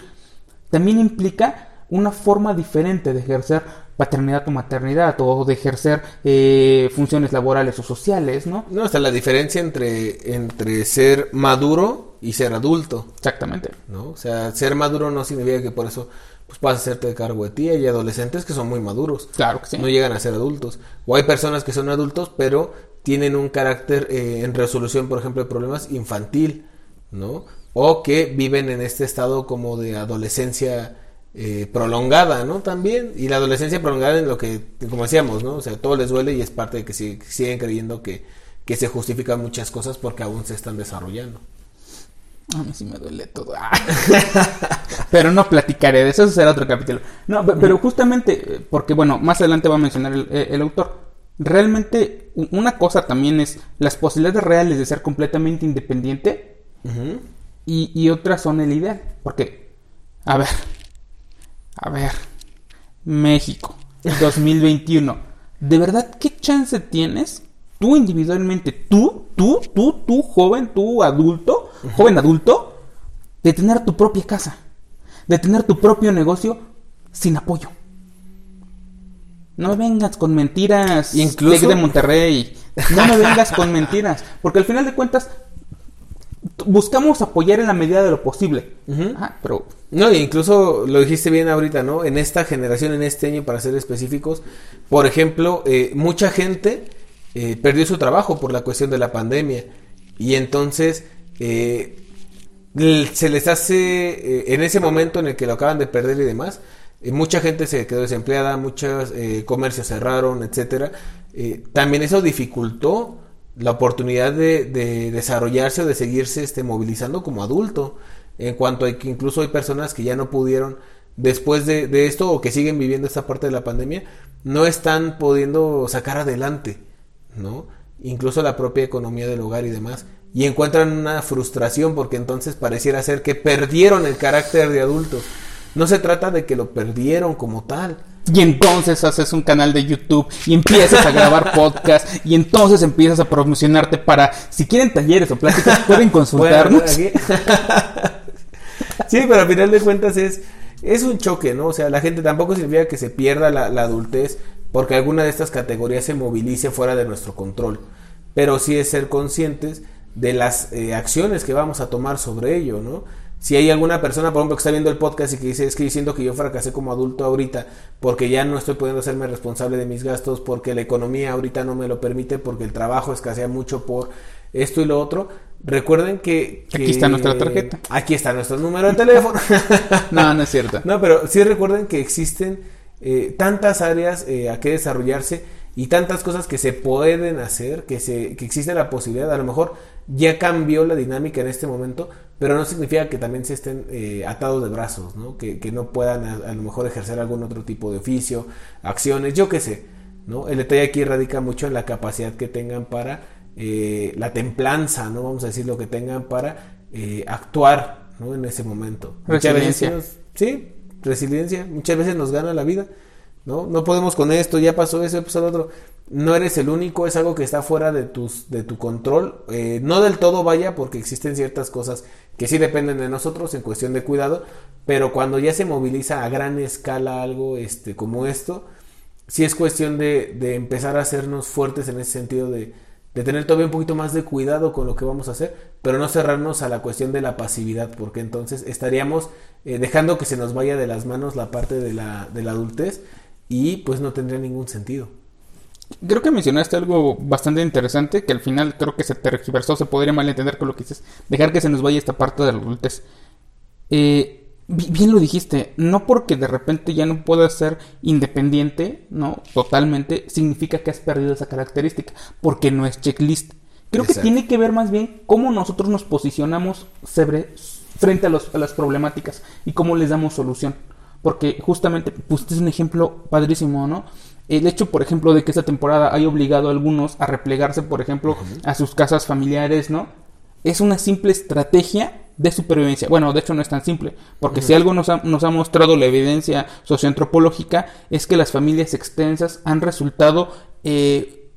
también implica una forma diferente de ejercer paternidad o maternidad o de ejercer eh, funciones laborales o sociales, ¿no? No, hasta la diferencia entre, entre ser maduro y ser adulto. Exactamente. ¿No? O sea, ser maduro no significa que por eso pues a hacerte cargo de ti. Hay adolescentes que son muy maduros. Claro que sí. No llegan a ser adultos. O hay personas que son adultos, pero tienen un carácter eh, en resolución, por ejemplo, de problemas infantil, ¿no? O que viven en este estado como de adolescencia eh, prolongada, ¿no? También. Y la adolescencia prolongada en lo que, como decíamos, ¿no? O sea, todo les duele y es parte de que sig siguen creyendo que, que se justifican muchas cosas porque aún se están desarrollando. A mí sí me duele todo. [laughs] pero no platicaré de eso, eso será otro capítulo. No, pero justamente, porque bueno, más adelante va a mencionar el, el autor. Realmente, una cosa también es las posibilidades reales de ser completamente independiente uh -huh. y, y otras son el ideal. Porque, a ver, a ver, México, 2021. ¿De verdad qué chance tienes tú individualmente, tú, tú, tú, tú, joven, tú, adulto, joven adulto, de tener tu propia casa, de tener tu propio negocio sin apoyo? No me vengas con mentiras, Incluso- Tec de Monterrey. No me vengas con mentiras, porque al final de cuentas buscamos apoyar en la medida de lo posible. Pero No, e incluso lo dijiste bien ahorita, ¿no? En esta generación, en este año, para ser específicos, por ejemplo, eh, mucha gente eh, perdió su trabajo por la cuestión de la pandemia. Y entonces eh, se les hace, en ese momento en el que lo acaban de perder y demás, mucha gente se quedó desempleada, muchos comercios cerraron, etcétera. También eso dificultó la oportunidad de, de desarrollarse o de seguirse este, movilizando como adulto. En cuanto a que incluso hay personas que ya no pudieron, después de, esto o que siguen viviendo esta parte de la pandemia, no están pudiendo sacar adelante, ¿no? Incluso la propia economía del hogar y demás. Y encuentran una frustración porque entonces pareciera ser que perdieron el carácter de adultos. No se trata de que lo perdieron como tal. Y entonces haces un canal de YouTube y empiezas a grabar [laughs] podcast y entonces empiezas a promocionarte para, si quieren talleres o pláticas, pueden consultarnos. Bueno, [laughs] sí, pero al final de cuentas es, es un choque, ¿no? O sea, la gente tampoco significa que se pierda la, la adultez porque alguna de estas categorías se movilice fuera de nuestro control. Pero sí es ser conscientes de las eh, acciones que vamos a tomar sobre ello, ¿no? Si hay alguna persona, por ejemplo, que está viendo el podcast y que dice, es que diciendo que yo fracasé como adulto ahorita porque ya no estoy pudiendo hacerme responsable de mis gastos, porque la economía ahorita no me lo permite, porque el trabajo escasea mucho por esto y lo otro, recuerden que... Aquí que- está nuestra tarjeta. Aquí está nuestro número de teléfono. [laughs] No, no es cierto. No, pero sí recuerden que existen eh, tantas áreas eh, a que desarrollarse y tantas cosas que se pueden hacer, que, se, que existe la posibilidad, a lo mejor ya cambió la dinámica en este momento, pero no significa que también se estén eh, atados de brazos, ¿no? Que, que no puedan a, a lo mejor ejercer algún otro tipo de oficio, acciones, yo qué sé, ¿no? El detalle aquí radica mucho en la capacidad que tengan para eh, la templanza, ¿no? Vamos a decir lo que tengan para eh, actuar, ¿no? En ese momento. Muchas veces sí Resiliencia. nos- Sí, resiliencia. Muchas veces nos gana la vida. ¿no? No podemos con esto, ya pasó eso, ya pasó lo otro. No eres el único, es algo que está fuera de, tus, de tu control. Eh, no del todo vaya, porque existen ciertas cosas que sí dependen de nosotros en cuestión de cuidado, pero cuando ya se moviliza a gran escala algo este, como esto, sí es cuestión de, de empezar a hacernos fuertes en ese sentido de, de tener todavía un poquito más de cuidado con lo que vamos a hacer, pero no cerrarnos a la cuestión de la pasividad, porque entonces estaríamos eh, dejando que se nos vaya de las manos la parte de la, de la adultez y pues no tendría ningún sentido. Creo que mencionaste algo bastante interesante que al final creo que se tergiversó, se podría malentender con lo que dices. Dejar que se nos vaya esta parte de la adultez. Eh, bi- bien lo dijiste, no porque de repente ya no puedas ser independiente, ¿no? Totalmente, significa que has perdido esa característica, porque no es checklist. Creo que tiene que ver más bien cómo nosotros nos posicionamos sobre- frente a, los- a las problemáticas y cómo les damos solución. Porque justamente, pues este es un ejemplo padrísimo, ¿no? El hecho, por ejemplo, de que esta temporada haya obligado a algunos a replegarse, por ejemplo, a sus casas familiares, ¿no? Es una simple estrategia de supervivencia. Bueno, de hecho no es tan simple, porque si algo nos ha, nos ha mostrado la evidencia socioantropológica es que las familias extensas han resultado eh,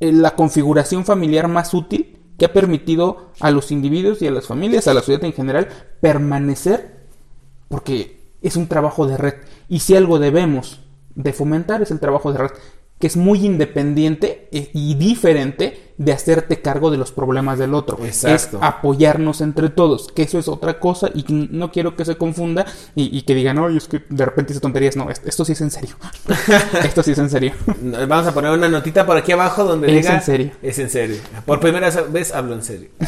la configuración familiar más útil que ha permitido a los individuos y a las familias, a la sociedad en general, permanecer porque es un trabajo de red. Y si algo debemos de fomentar es el trabajo de red, que es muy independiente eh, y diferente de hacerte cargo de los problemas del otro. Exacto. Es apoyarnos entre todos, que eso es otra cosa y que no quiero que se confunda y, y que digan, oye, es que de repente dice tonterías. No, esto, esto sí es en serio. [laughs] esto sí es en serio. Vamos a poner una notita por aquí abajo donde Es diga en serio. Es en serio. Por primera vez hablo en serio. [laughs]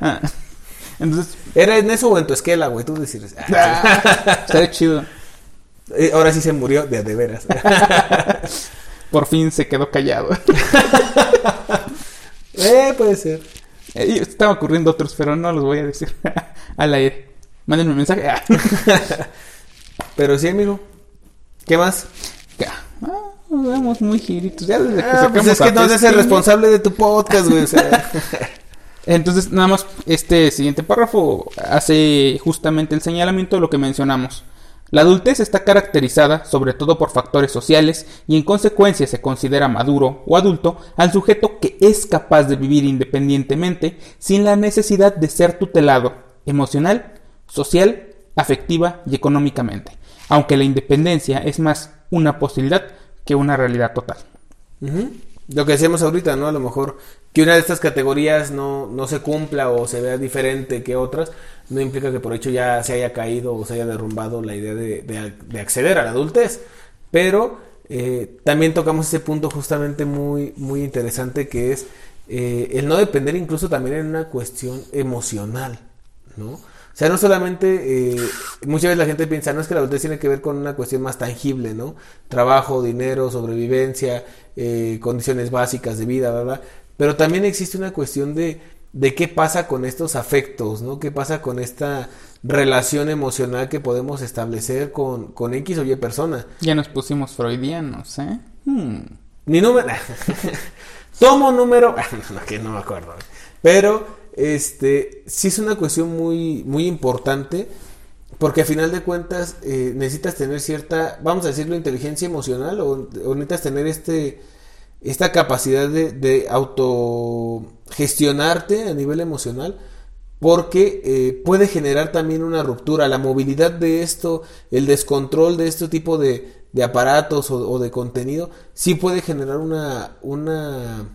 [laughs] Entonces, ¿Era en eso o en tu esquela, güey? Tú decides. ah, estaría chido. Eh, Ahora sí se murió de de veras. [laughs] Por fin se quedó callado. [laughs] eh, puede ser. Eh, Estaba ocurriendo otros, pero no los voy a decir [laughs] al aire. Mándenme un mensaje. Pero sí, amigo. ¿Qué más? Ah, nos vemos muy giritos. Ya desde que Ah, pues es que no eres el responsable de tu podcast, güey. o sea. Entonces, nada más, este siguiente párrafo hace justamente el señalamiento de lo que mencionamos. La adultez está caracterizada sobre todo por factores sociales y en consecuencia se considera maduro o adulto al sujeto que es capaz de vivir independientemente sin la necesidad de ser tutelado emocional, social, afectiva y económicamente, aunque la independencia es más una posibilidad que una realidad total. Lo que decíamos ahorita, ¿no? A lo mejor que una de estas categorías no, no se cumpla o se vea diferente que otras, no implica que por hecho ya se haya caído o se haya derrumbado la idea de, acceder a la adultez. Pero eh, también tocamos ese punto justamente muy, muy interesante que es eh, el no depender incluso también en una cuestión emocional, ¿no? O sea, no solamente, eh, muchas veces la gente piensa, no es que la adultez tiene que ver con una cuestión más tangible, ¿no? Trabajo, dinero, sobrevivencia, condiciones básicas de vida, ¿verdad? Pero también existe una cuestión de, de qué pasa con estos afectos, ¿no? ¿Qué pasa con esta relación emocional que podemos establecer con, con X o Y persona? Ya nos pusimos freudianos, ¿eh? Hmm. Ni número... [laughs] Tomo número... [laughs] no, que no me acuerdo. Pero, este, sí es una cuestión muy, muy importante porque a final de cuentas eh, necesitas tener cierta, vamos a decirlo, inteligencia emocional o, o necesitas tener este esta capacidad de, de autogestionarte a nivel emocional porque eh, puede generar también una ruptura. La movilidad de esto, el descontrol de este tipo de, de aparatos o, de contenido, sí puede generar una, una,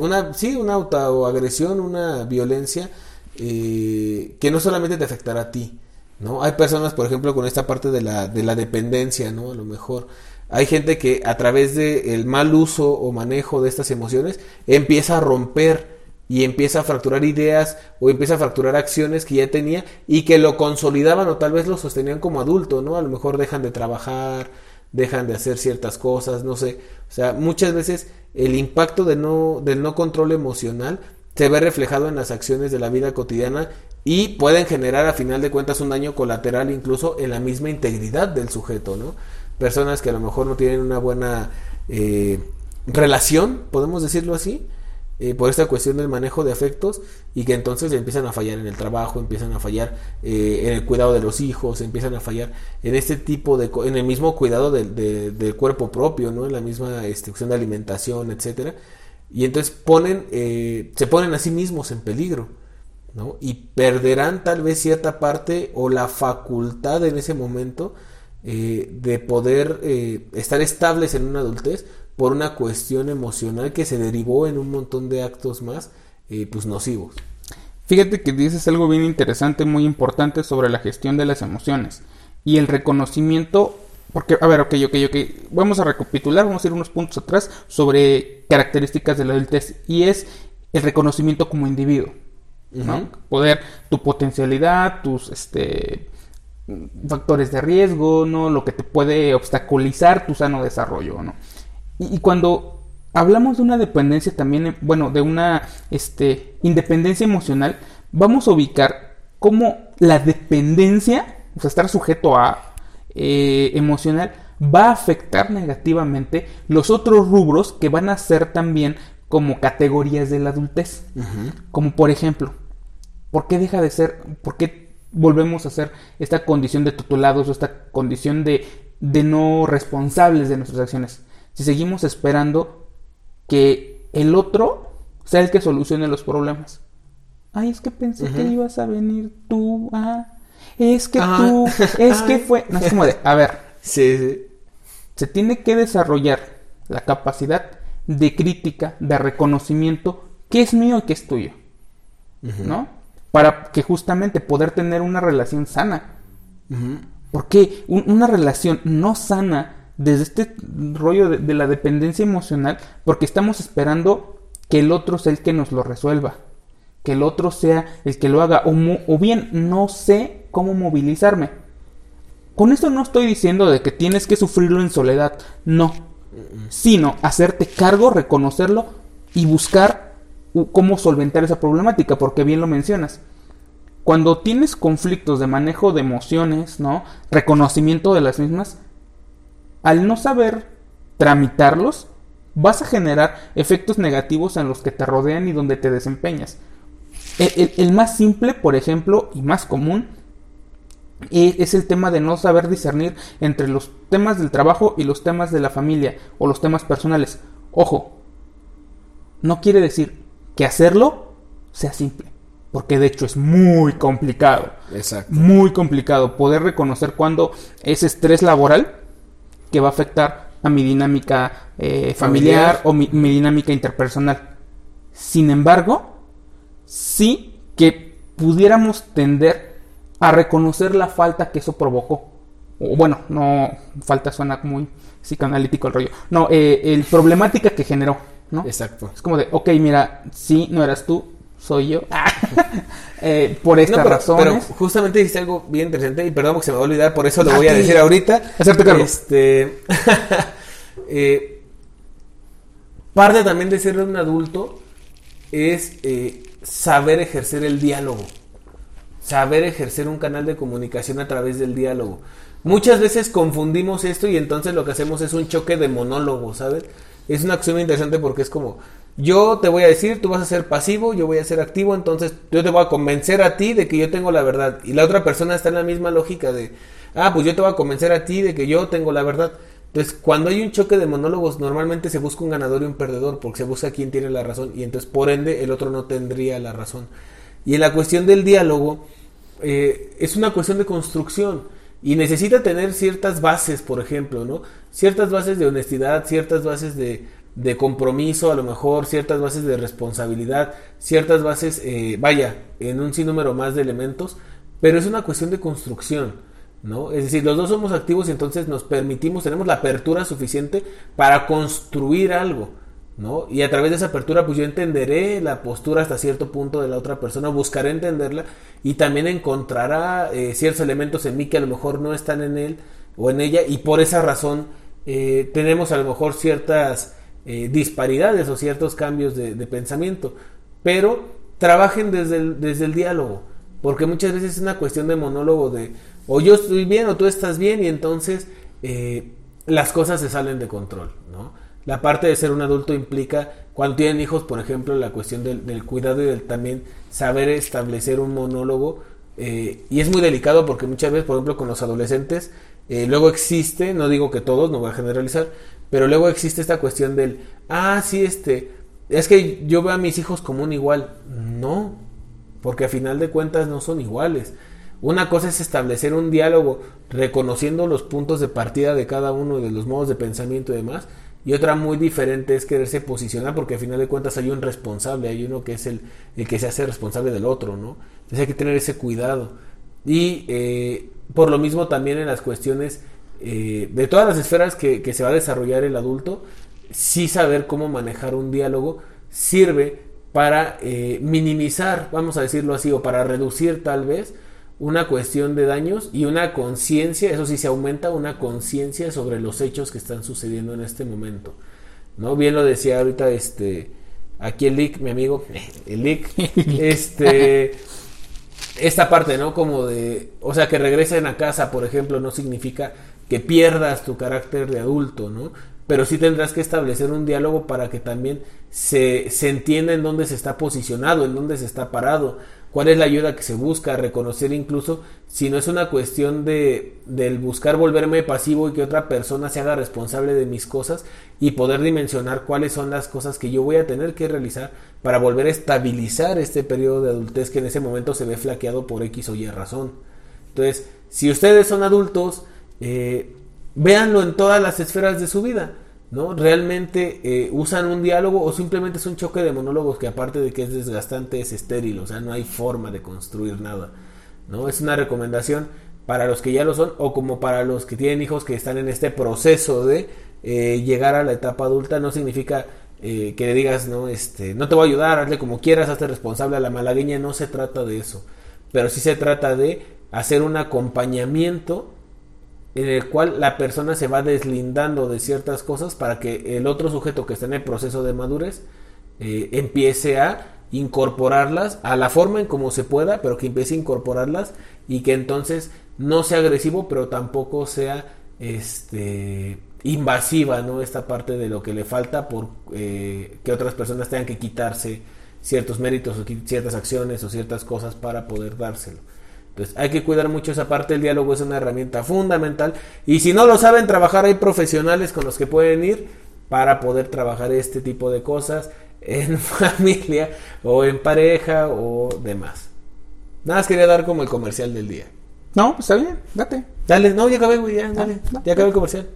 una, sí, una autoagresión, una violencia eh, que no solamente te afectará a ti. ¿no? Hay personas, por ejemplo, con esta parte de la, de la dependencia, ¿no? A lo mejor hay gente que a través del mal uso o manejo de estas emociones empieza a romper y empieza a fracturar ideas o empieza a fracturar acciones que ya tenía y que lo consolidaban o tal vez lo sostenían como adulto, ¿no? A lo mejor dejan de trabajar, dejan de hacer ciertas cosas, no sé. O sea, muchas veces el impacto de no, del no control emocional se ve reflejado en las acciones de la vida cotidiana y pueden generar a final de cuentas un daño colateral incluso en la misma integridad del sujeto, ¿no? Personas que a lo mejor no tienen una buena eh, relación, podemos decirlo así, eh, por esta cuestión del manejo de afectos y que entonces empiezan a fallar en el trabajo, empiezan a fallar eh, en el cuidado de los hijos, empiezan a fallar en este tipo de, en el mismo cuidado del cuerpo propio, ¿no? En la misma este, cuestión de alimentación, etcétera. Y entonces ponen, se ponen a sí mismos en peligro, ¿no? Y perderán tal vez cierta parte o la facultad en ese momento eh, de poder eh, estar estables en una adultez por una cuestión emocional que se derivó en un montón de actos más eh, pues nocivos. Fíjate que dices algo bien interesante, muy importante sobre la gestión de las emociones y el reconocimiento, porque, a ver, ok, ok, ok, vamos a recapitular, vamos a ir unos puntos atrás sobre características de la adultez y es el reconocimiento como individuo, ¿no? Poder, tu potencialidad, tus, este, factores de riesgo, ¿no? Lo que te puede obstaculizar tu sano desarrollo, ¿no? Y, cuando hablamos de una dependencia también, eh, bueno, de una este, independencia emocional, vamos a ubicar cómo la dependencia, o sea, estar sujeto a eh, emocional, va a afectar negativamente los otros rubros que van a ser también como categorías de la adultez. Como por ejemplo, ¿por qué deja de ser, por qué volvemos a hacer esta condición de tutelados o esta condición de, de no responsables de nuestras acciones. Si seguimos esperando que el otro sea el que solucione los problemas. Ay, es que pensé que ibas a venir tú. Ah, es que tú. Es que [laughs] fue. No es como de. A ver. Sí, Se tiene que desarrollar la capacidad de crítica, de reconocimiento, qué es mío y qué es tuyo. ¿No? Para que justamente poder tener una relación sana. Porque una relación no sana desde este rollo de, la dependencia emocional, porque estamos esperando que el otro sea el que nos lo resuelva, que el otro sea el que lo haga, o, o bien no sé cómo movilizarme. Con esto no estoy diciendo de que tienes que sufrirlo en soledad, no, sino hacerte cargo, reconocerlo y buscar cómo solventar esa problemática, porque bien lo mencionas. Cuando tienes conflictos de manejo de emociones, ¿no? Reconocimiento de las mismas, al no saber tramitarlos, vas a generar efectos negativos en los que te rodean y donde te desempeñas. El, el, más simple, por ejemplo, y más común, Y es el tema de no saber discernir entre los temas del trabajo y los temas de la familia o los temas personales. Ojo, no quiere decir que hacerlo sea simple, porque de hecho es muy complicado. Exacto. Muy complicado poder reconocer cuando es estrés laboral que va a afectar a mi dinámica eh, familiar, Familiar. o mi, mi dinámica interpersonal. Sin embargo, sí que pudiéramos tender a reconocer la falta que eso provocó. O bueno, no, falta suena muy psicoanalítico el rollo. No, eh, el problemática que generó, ¿no? Exacto. Es como de, ok, mira, sí, no eras tú, soy yo. [laughs] Eh, por estas No, pero, razones. pero justamente dijiste algo bien interesante y perdón porque se me va a olvidar, por eso lo Ah, voy a decir ahorita. Hacerte cargo. Este, [laughs] eh, parte también de ser un adulto es eh, saber ejercer el diálogo, saber ejercer un canal de comunicación a través del diálogo. Muchas veces confundimos esto y entonces lo que hacemos es un choque de monólogo, ¿sabes? Es una acción interesante porque es como, yo te voy a decir, tú vas a ser pasivo, yo voy a ser activo, entonces yo te voy a convencer a ti de que yo tengo la verdad. Y la otra persona está en la misma lógica de, ah, pues yo te voy a convencer a ti de que yo tengo la verdad. Entonces, cuando hay un choque de monólogos, normalmente se busca un ganador y un perdedor, porque se busca quién tiene la razón, y entonces, por ende, el otro no tendría la razón. Y en la cuestión del diálogo, eh, es una cuestión de construcción y necesita tener ciertas bases, por ejemplo, ¿no? Ciertas bases de honestidad, ciertas bases de, de compromiso, a lo mejor ciertas bases de responsabilidad, ciertas bases, eh, vaya, en un sinnúmero más de elementos, pero es una cuestión de construcción. ¿No? Es decir, los dos somos activos y entonces nos permitimos, tenemos la apertura suficiente para construir algo, ¿no? Y a través de esa apertura, pues yo entenderé la postura hasta cierto punto de la otra persona, buscaré entenderla y también encontrará eh, ciertos elementos en mí que a lo mejor no están en él o en ella y por esa razón eh, tenemos a lo mejor ciertas eh, disparidades o ciertos cambios de, pensamiento, pero trabajen desde el, desde el diálogo, porque muchas veces es una cuestión de monólogo de o yo estoy bien o tú estás bien y entonces las cosas se salen de control. La parte de ser un adulto implica, cuando tienen hijos, por ejemplo, la cuestión del, cuidado y del también saber establecer un monólogo. eh, y es muy delicado porque muchas veces, por ejemplo, con los adolescentes, eh, luego existe, no digo que todos, no voy a generalizar, pero luego existe esta cuestión del, ah, sí, este, es que yo veo a mis hijos como un igual. No, porque a final de cuentas no son iguales. Una cosa es establecer un diálogo reconociendo los puntos de partida de cada uno de los modos de pensamiento y demás. Y otra muy diferente es quererse posicionar porque a final de cuentas hay un responsable, hay uno que es el, el que se hace responsable del otro, ¿no? Entonces hay que tener ese cuidado. Y eh, por lo mismo también en las cuestiones eh, de todas las esferas que, que se va a desarrollar el adulto, sí saber cómo manejar un diálogo sirve para eh, minimizar, vamos a decirlo así, o para reducir tal vez una cuestión de daños y una conciencia, eso sí se aumenta una conciencia sobre los hechos que están sucediendo en este momento. ¿No? Bien lo decía ahorita este aquí el Lick, mi amigo, [laughs] el Lick, este esta parte, ¿no? Como de, o sea, que regresen a casa, por ejemplo, no significa que pierdas tu carácter de adulto, ¿no? Pero sí tendrás que establecer un diálogo para que también se, se entienda en dónde se está posicionado, en dónde se está parado, cuál es la ayuda que se busca, reconocer incluso si no es una cuestión de del buscar volverme pasivo y que otra persona se haga responsable de mis cosas y poder dimensionar cuáles son las cosas que yo voy a tener que realizar para volver a estabilizar este periodo de adultez que en ese momento se ve flaqueado por X o Y razón. Entonces, si ustedes son adultos, eh, véanlo en todas las esferas de su vida. ¿No? Realmente eh, usan un diálogo o simplemente es un choque de monólogos que aparte de que es desgastante es estéril, o sea, no hay forma de construir nada, ¿no? Es una recomendación para los que ya lo son o como para los que tienen hijos que están en este proceso de eh, llegar a la etapa adulta, no significa eh, que le digas, no, este, no te voy a ayudar, hazle como quieras, hazte responsable a la malagueña, no se trata de eso, pero sí se trata de hacer un acompañamiento en el cual la persona se va deslindando de ciertas cosas para que el otro sujeto que está en el proceso de madurez eh, empiece a incorporarlas a la forma en como se pueda, pero que empiece a incorporarlas y que entonces no sea agresivo, pero tampoco sea este invasiva, ¿no? Esta parte de lo que le falta por eh, que otras personas tengan que quitarse ciertos méritos o ciertas acciones o ciertas cosas para poder dárselo. Entonces hay que cuidar mucho esa parte, el diálogo es una herramienta fundamental y si no lo saben trabajar hay profesionales con los que pueden ir para poder trabajar este tipo de cosas en [laughs] familia o en pareja o demás. Nada más quería dar como el comercial del día. No, pues está bien, date. Dale, no, ya acabé, güey, ya, dale. no, ya acabé el comercial.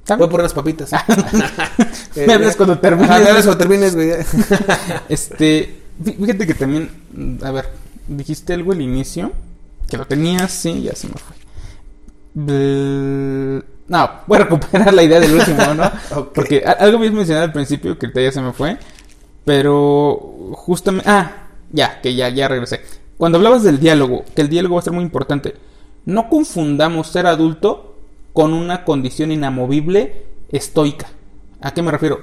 ¿Está Voy por unas papitas. [laughs] [laughs] Me hablas cuando termines. Ah, me hablas cuando termines, güey. Este, fí- fíjate que también, a ver, dijiste algo al inicio, que lo tenías, sí, ya se me fue. Bl- No, [laughs] voy a recuperar la idea del último, ¿no? [laughs] Porque algo habías mencionado al principio que ahorita ya se me fue, pero justamente, ah, ya, que ya, ya regresé. Cuando hablabas del diálogo, que el diálogo va a ser muy importante, no confundamos ser adulto con una condición inamovible estoica. ¿A qué me refiero?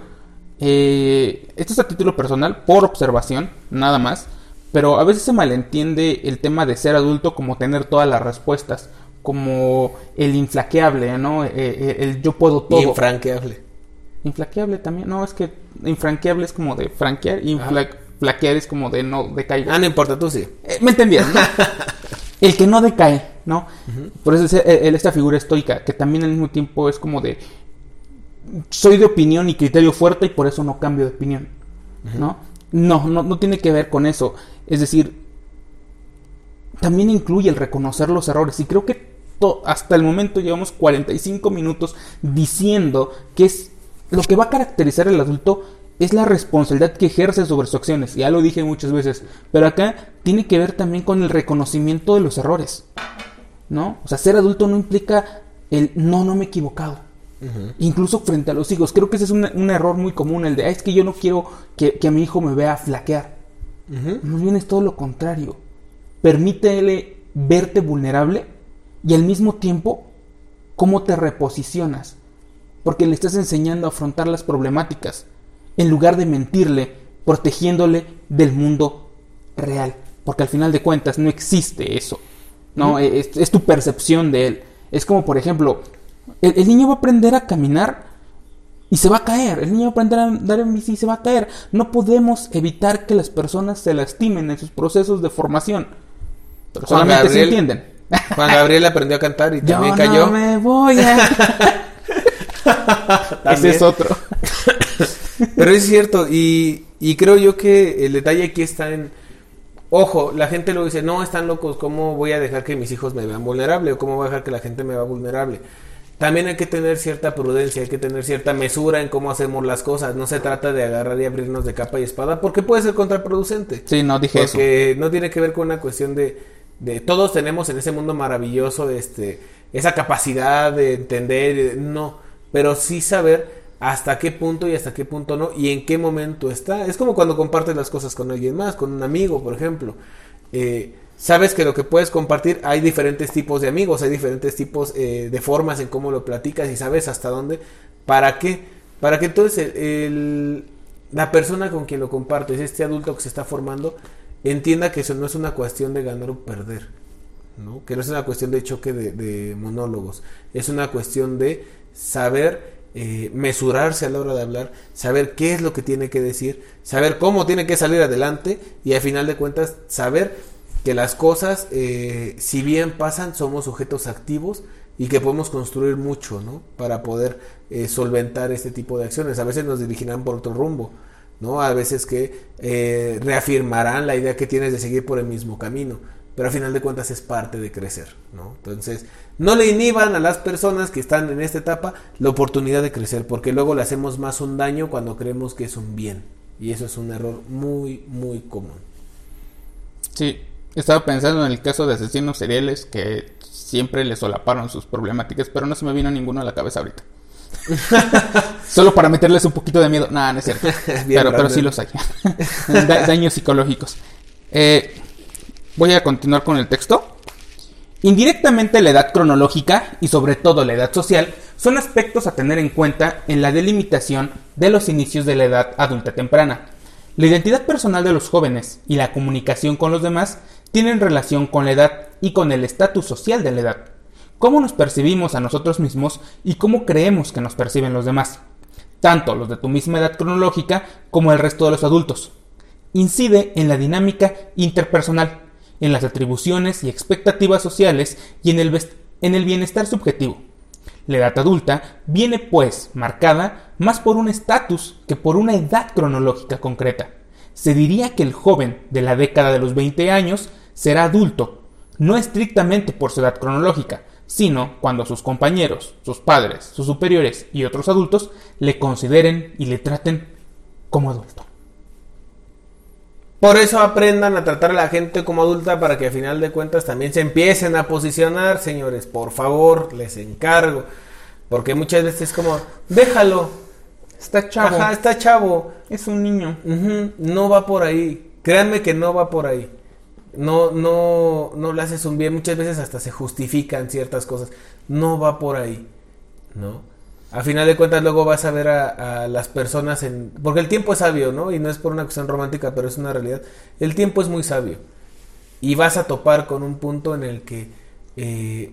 Eh, esto es a título personal, por observación, nada más. Pero a veces se malentiende el tema de ser adulto como tener todas las respuestas, como el inflaqueable, ¿no? Eh, eh, el yo puedo todo. Infranqueable. Inflaqueable también, no, es que infranqueable es como de franquear, y flaquear es como de no decaer. Ah, no importa, tú sí. Eh, ¿Me entendías? no? [laughs] el que no decae, ¿no? Por eso es el- esta figura estoica, que también al mismo tiempo es como de soy de opinión y criterio fuerte y por eso no cambio de opinión, ¿no? No, no, no tiene que ver con eso. Es decir, también incluye el reconocer los errores y creo que hasta el momento llevamos 45 minutos diciendo que es lo que va a caracterizar al adulto es la responsabilidad que ejerce sobre sus acciones. Ya lo dije muchas veces, pero acá tiene que ver también con el reconocimiento de los errores. ¿No? O sea, ser adulto no implica el no, no me he equivocado. Incluso frente a los hijos. Creo que ese es un, un error muy común, el de, "Ay, es que yo no quiero que, que a mi hijo me vea flaquear. Más bien es todo lo contrario. Permítele verte vulnerable y al mismo tiempo cómo te reposicionas. Porque le estás enseñando a afrontar las problemáticas en lugar de mentirle, protegiéndole del mundo real. Porque al final de cuentas no existe eso. No, es, es tu percepción de él. Es como, por ejemplo, el, el niño va a aprender a caminar y se va a caer. El niño va a aprender a andar en bici y se va a caer. No podemos evitar que las personas se lastimen en sus procesos de formación. Pero Juan solamente se Gabriel- entienden. Juan Gabriel aprendió a cantar y [laughs] Yo también no cayó. me voy a... [laughs] Ese es otro. [laughs] Pero es cierto, y, y creo yo que el detalle aquí está en. Ojo, la gente lo dice, no, están locos, ¿cómo voy a dejar que mis hijos me vean vulnerable? ¿O cómo voy a dejar que la gente me vea vulnerable? También hay que tener cierta prudencia, hay que tener cierta mesura en cómo hacemos las cosas. No se trata de agarrar y abrirnos de capa y espada, porque puede ser contraproducente. Sí, no dije eso. Porque no tiene que ver con una cuestión de, de todos tenemos en ese mundo maravilloso este esa capacidad de entender, no, pero sí saber hasta qué punto y hasta qué punto no y en qué momento está. Es como cuando compartes las cosas con alguien más, con un amigo, por ejemplo. Eh, sabes que lo que puedes compartir hay diferentes tipos de amigos, hay diferentes tipos eh, de formas en cómo lo platicas y sabes hasta dónde. ¿Para qué? Para que entonces el- la persona con quien lo compartes, este adulto que se está formando, entienda que eso no es una cuestión de ganar o perder, ¿no? que no es una cuestión de choque de, de monólogos, es una cuestión de saber eh, mesurarse a la hora de hablar, saber qué es lo que tiene que decir, saber cómo tiene que salir adelante y al final de cuentas saber que las cosas, eh, si bien pasan, somos sujetos activos y que podemos construir mucho, ¿no? Para poder eh, solventar este tipo de acciones. A veces nos dirigirán por otro rumbo, ¿no? A veces que eh, reafirmarán la idea que tienes de seguir por el mismo camino, pero al final de cuentas es parte de crecer, ¿no? Entonces, no le inhiban a las personas que están en esta etapa la oportunidad de crecer, porque luego le hacemos más un daño cuando creemos que es un bien, y eso es un error muy, muy común. Sí, estaba pensando en el caso de asesinos seriales que siempre le solaparon sus problemáticas, pero no se me vino ninguno a la cabeza ahorita. [laughs] Solo para meterles un poquito de miedo. Nada, no es cierto. [laughs] Bien pero, sí los hay. [laughs] Da- daños psicológicos. Eh, voy a continuar con el texto. Indirectamente la edad cronológica y sobre todo la edad social son aspectos a tener en cuenta en la delimitación de los inicios de la edad adulta temprana. La identidad personal de los jóvenes y la comunicación con los demás tienen relación con la edad y con el estatus social de la edad. Cómo nos percibimos a nosotros mismos y cómo creemos que nos perciben los demás, tanto los de tu misma edad cronológica como el resto de los adultos. Incide en la dinámica interpersonal, en las atribuciones y expectativas sociales y en el, en el bienestar subjetivo. La edad adulta viene, pues, marcada más por un estatus que por una edad cronológica concreta. Se diría que el joven de la década de los 20 años será adulto, no estrictamente por su edad cronológica, sino cuando sus compañeros, sus padres, sus superiores y otros adultos le consideren y le traten como adulto. Por eso aprendan a tratar a la gente como adulta para que al final de cuentas también se empiecen a posicionar, señores. Por favor, les encargo. Porque muchas veces es como, déjalo. Está chavo. Ajá, está chavo. Es un niño. No va por ahí. Créanme que no va por ahí. No, no, no le haces un bien. Muchas veces hasta se justifican ciertas cosas. No va por ahí. ¿No? a final de cuentas luego vas a ver a, las personas en... Porque el tiempo es sabio, ¿no? Y no es por una cuestión romántica, pero es una realidad. El tiempo es muy sabio. Y vas a topar con un punto en el que eh,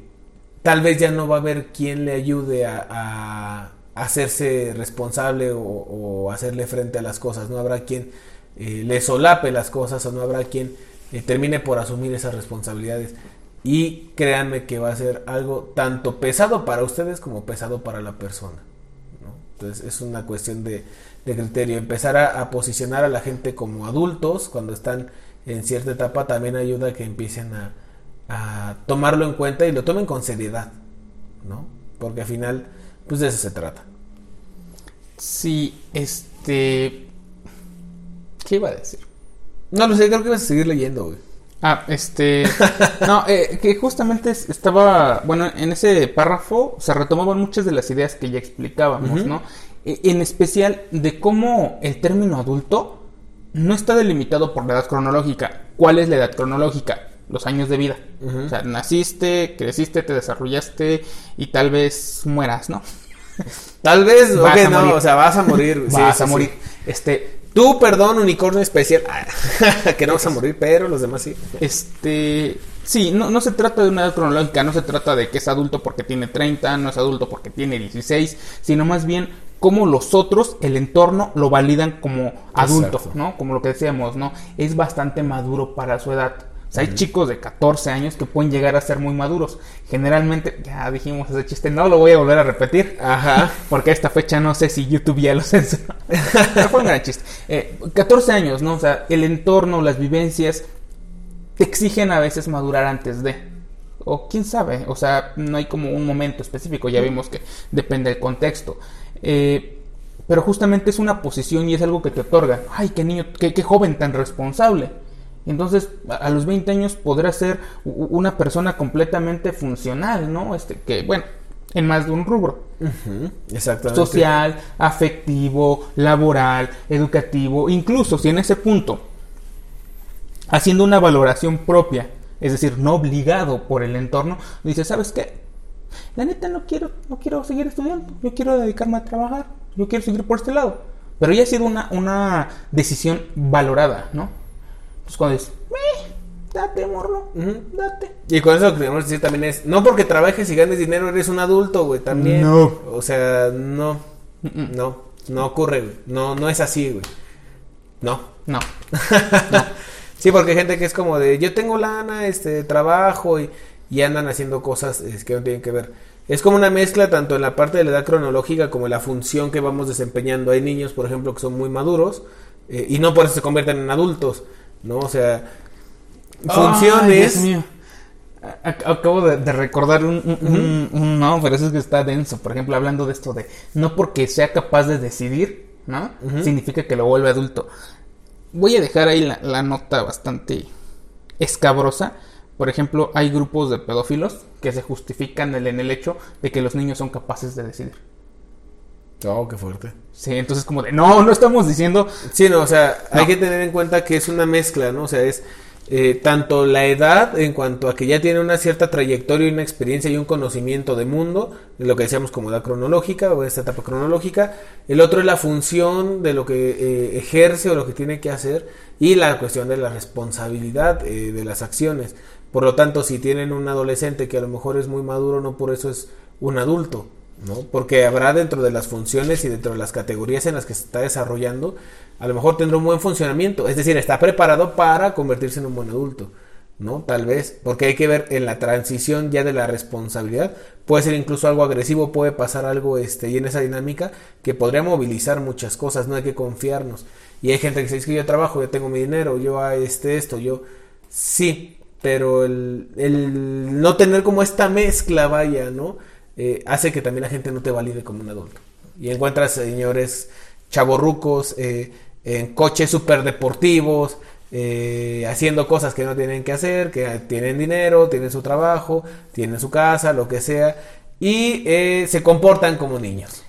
tal vez ya no va a haber quien le ayude a, hacerse responsable o, hacerle frente a las cosas. No habrá quien eh, le solape las cosas o no habrá quien eh, termine por asumir esas responsabilidades. Y créanme que va a ser algo tanto pesado para ustedes como pesado para la persona. Entonces es una cuestión de, criterio. Empezar a, posicionar a la gente como adultos cuando están en cierta etapa también ayuda a que empiecen a, tomarlo en cuenta y lo tomen con seriedad. ¿no? Porque al final, pues de eso se trata. Sí, este... ¿Qué iba a decir? No lo sé, creo que vas a seguir leyendo, güey. Ah, este. [laughs] no, eh, que justamente estaba. Bueno, en ese párrafo se retomaban muchas de las ideas que ya explicábamos, ¿no? E, en especial de cómo el término adulto no está delimitado por la edad cronológica. ¿Cuál es la edad cronológica? Los años de vida. O sea, naciste, creciste, te desarrollaste y tal vez mueras, ¿no? Tal vez, ok, no, o sea, vas a morir. Vas a morir. Este, Tú, perdón, unicornio especial. Ah, [laughs] que no vas a morir, pero los demás sí. Este. Sí, no, no se trata de una edad cronológica, no se trata de que es adulto porque tiene 30, no es adulto porque tiene 16, sino más bien cómo los otros, el entorno, lo validan como adulto, ¿no? Como lo que decíamos, ¿no? Es bastante maduro para su edad hay chicos de 14 años que pueden llegar a ser muy maduros. Generalmente, ya dijimos ese chiste, no lo voy a volver a repetir. Ajá. Porque a esta fecha no sé si YouTube ya lo [laughs] censuró. Fue un gran chiste. 14 eh, años, ¿no? O sea, el entorno, las vivencias, te exigen a veces madurar antes de. O quién sabe, o sea, no hay como un momento específico, ya vimos que depende del contexto. Eh, pero justamente es una posición y es algo que te otorga. Ay, qué niño, qué, qué joven tan responsable. Entonces, a los 20 años podrá ser una persona completamente funcional, ¿no? Este, que, bueno, en más de un rubro. Exactamente. Social, afectivo, laboral, educativo, incluso si en ese punto, haciendo una valoración propia, es decir, no obligado por el entorno, dice, ¿sabes qué? La neta no quiero, no quiero seguir estudiando, yo quiero dedicarme a trabajar, yo quiero seguir por este lado. Pero ya ha sido una, una decisión valorada, ¿no? Pues cuando dices, date, morro, date. Y con eso lo que queremos decir también es, no porque trabajes y ganes dinero eres un adulto, güey, también. No. O sea, no, no, no ocurre, güey. No, no es así, güey. No. [laughs] No. sí, porque hay gente que es como de, yo tengo lana, este, trabajo y, y andan haciendo cosas que no tienen que ver. Es como una mezcla tanto en la parte de la edad cronológica como en la función que vamos desempeñando. Hay niños, por ejemplo, que son muy maduros eh, y no por eso se convierten en adultos. ¿No? O sea, funciones. Acabo de, recordar un, No, pero eso es que está denso. Por ejemplo, hablando de esto de no porque sea capaz de decidir, ¿no? Significa que lo vuelve adulto. Voy a dejar ahí la, nota bastante escabrosa. Por ejemplo, hay grupos de pedófilos que se justifican en el hecho de que los niños son capaces de decidir. Oh, qué fuerte. Sí, entonces como de, no, no estamos diciendo... Sí, no, o sea, hay que tener en cuenta que es una mezcla, ¿no? O sea, es eh, tanto la edad en cuanto a que ya tiene una cierta trayectoria y una experiencia y un conocimiento de mundo, lo que decíamos como edad cronológica o esta etapa cronológica, el otro es la función de lo que eh, ejerce o lo que tiene que hacer y la cuestión de la responsabilidad eh, de las acciones. Por lo tanto, si tienen un adolescente que a lo mejor es muy maduro, no por eso es un adulto. ¿No? Porque habrá dentro de las funciones y dentro de las categorías en las que se está desarrollando, a lo mejor tendrá un buen funcionamiento, es decir, está preparado para convertirse en un buen adulto, ¿no? Tal vez, porque hay que ver en la transición ya de la responsabilidad, puede ser incluso algo agresivo, puede pasar algo este, y en esa dinámica que podría movilizar muchas cosas, no hay que confiarnos. Y hay gente que dice, es que yo trabajo, yo tengo mi dinero, yo a este, esto, yo, sí, pero el, el no tener como esta mezcla, vaya, ¿no? Eh, hace que también la gente no te valide como un adulto. Y encuentras señores chavorrucos eh, en coches super deportivos, eh, haciendo cosas que no tienen que hacer, que tienen dinero, tienen su trabajo, tienen su casa, lo que sea, y se comportan como niños.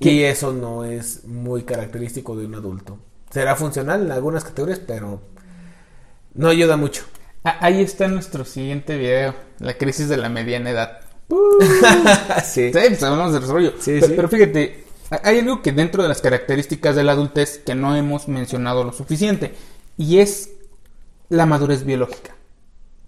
Y eso no es muy característico de un adulto. Será funcional en algunas categorías, pero no ayuda mucho. Ah, ahí está nuestro siguiente video, la crisis de la mediana edad. [laughs] sí. Sí, pues hablamos de desarrollo. Sí, pero, sí. pero fíjate, hay algo que dentro de las características de la adultez que no hemos mencionado lo suficiente y es la madurez biológica.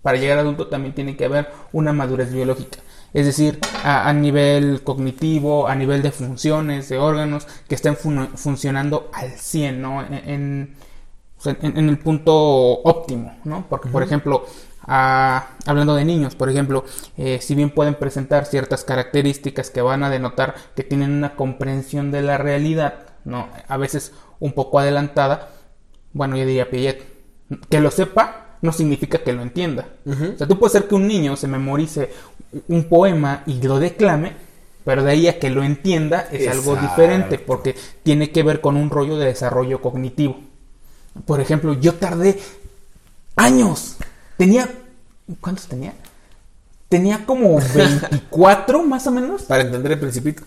Para llegar a adulto también tiene que haber una madurez biológica. Es decir, a, a nivel cognitivo, a nivel de funciones, de órganos, que estén fun- funcionando al 100, ¿no? En, en- o sea, en- en el punto óptimo, ¿no? Porque, por ejemplo, a- hablando de niños, por ejemplo, eh, si bien pueden presentar ciertas características que van a denotar que tienen una comprensión de la realidad, ¿no? A veces un poco adelantada, bueno, yo diría Piaget, que lo sepa no significa que lo entienda. O sea, tú puedes hacer que un niño se memorice un poema y lo declame, pero de ahí a que lo entienda es algo diferente, porque tiene que ver con un rollo de desarrollo cognitivo. Por ejemplo, yo tardé años. Tenía. ¿Cuántos tenía? Tenía como [laughs] 24 más o menos. Para entender el principito.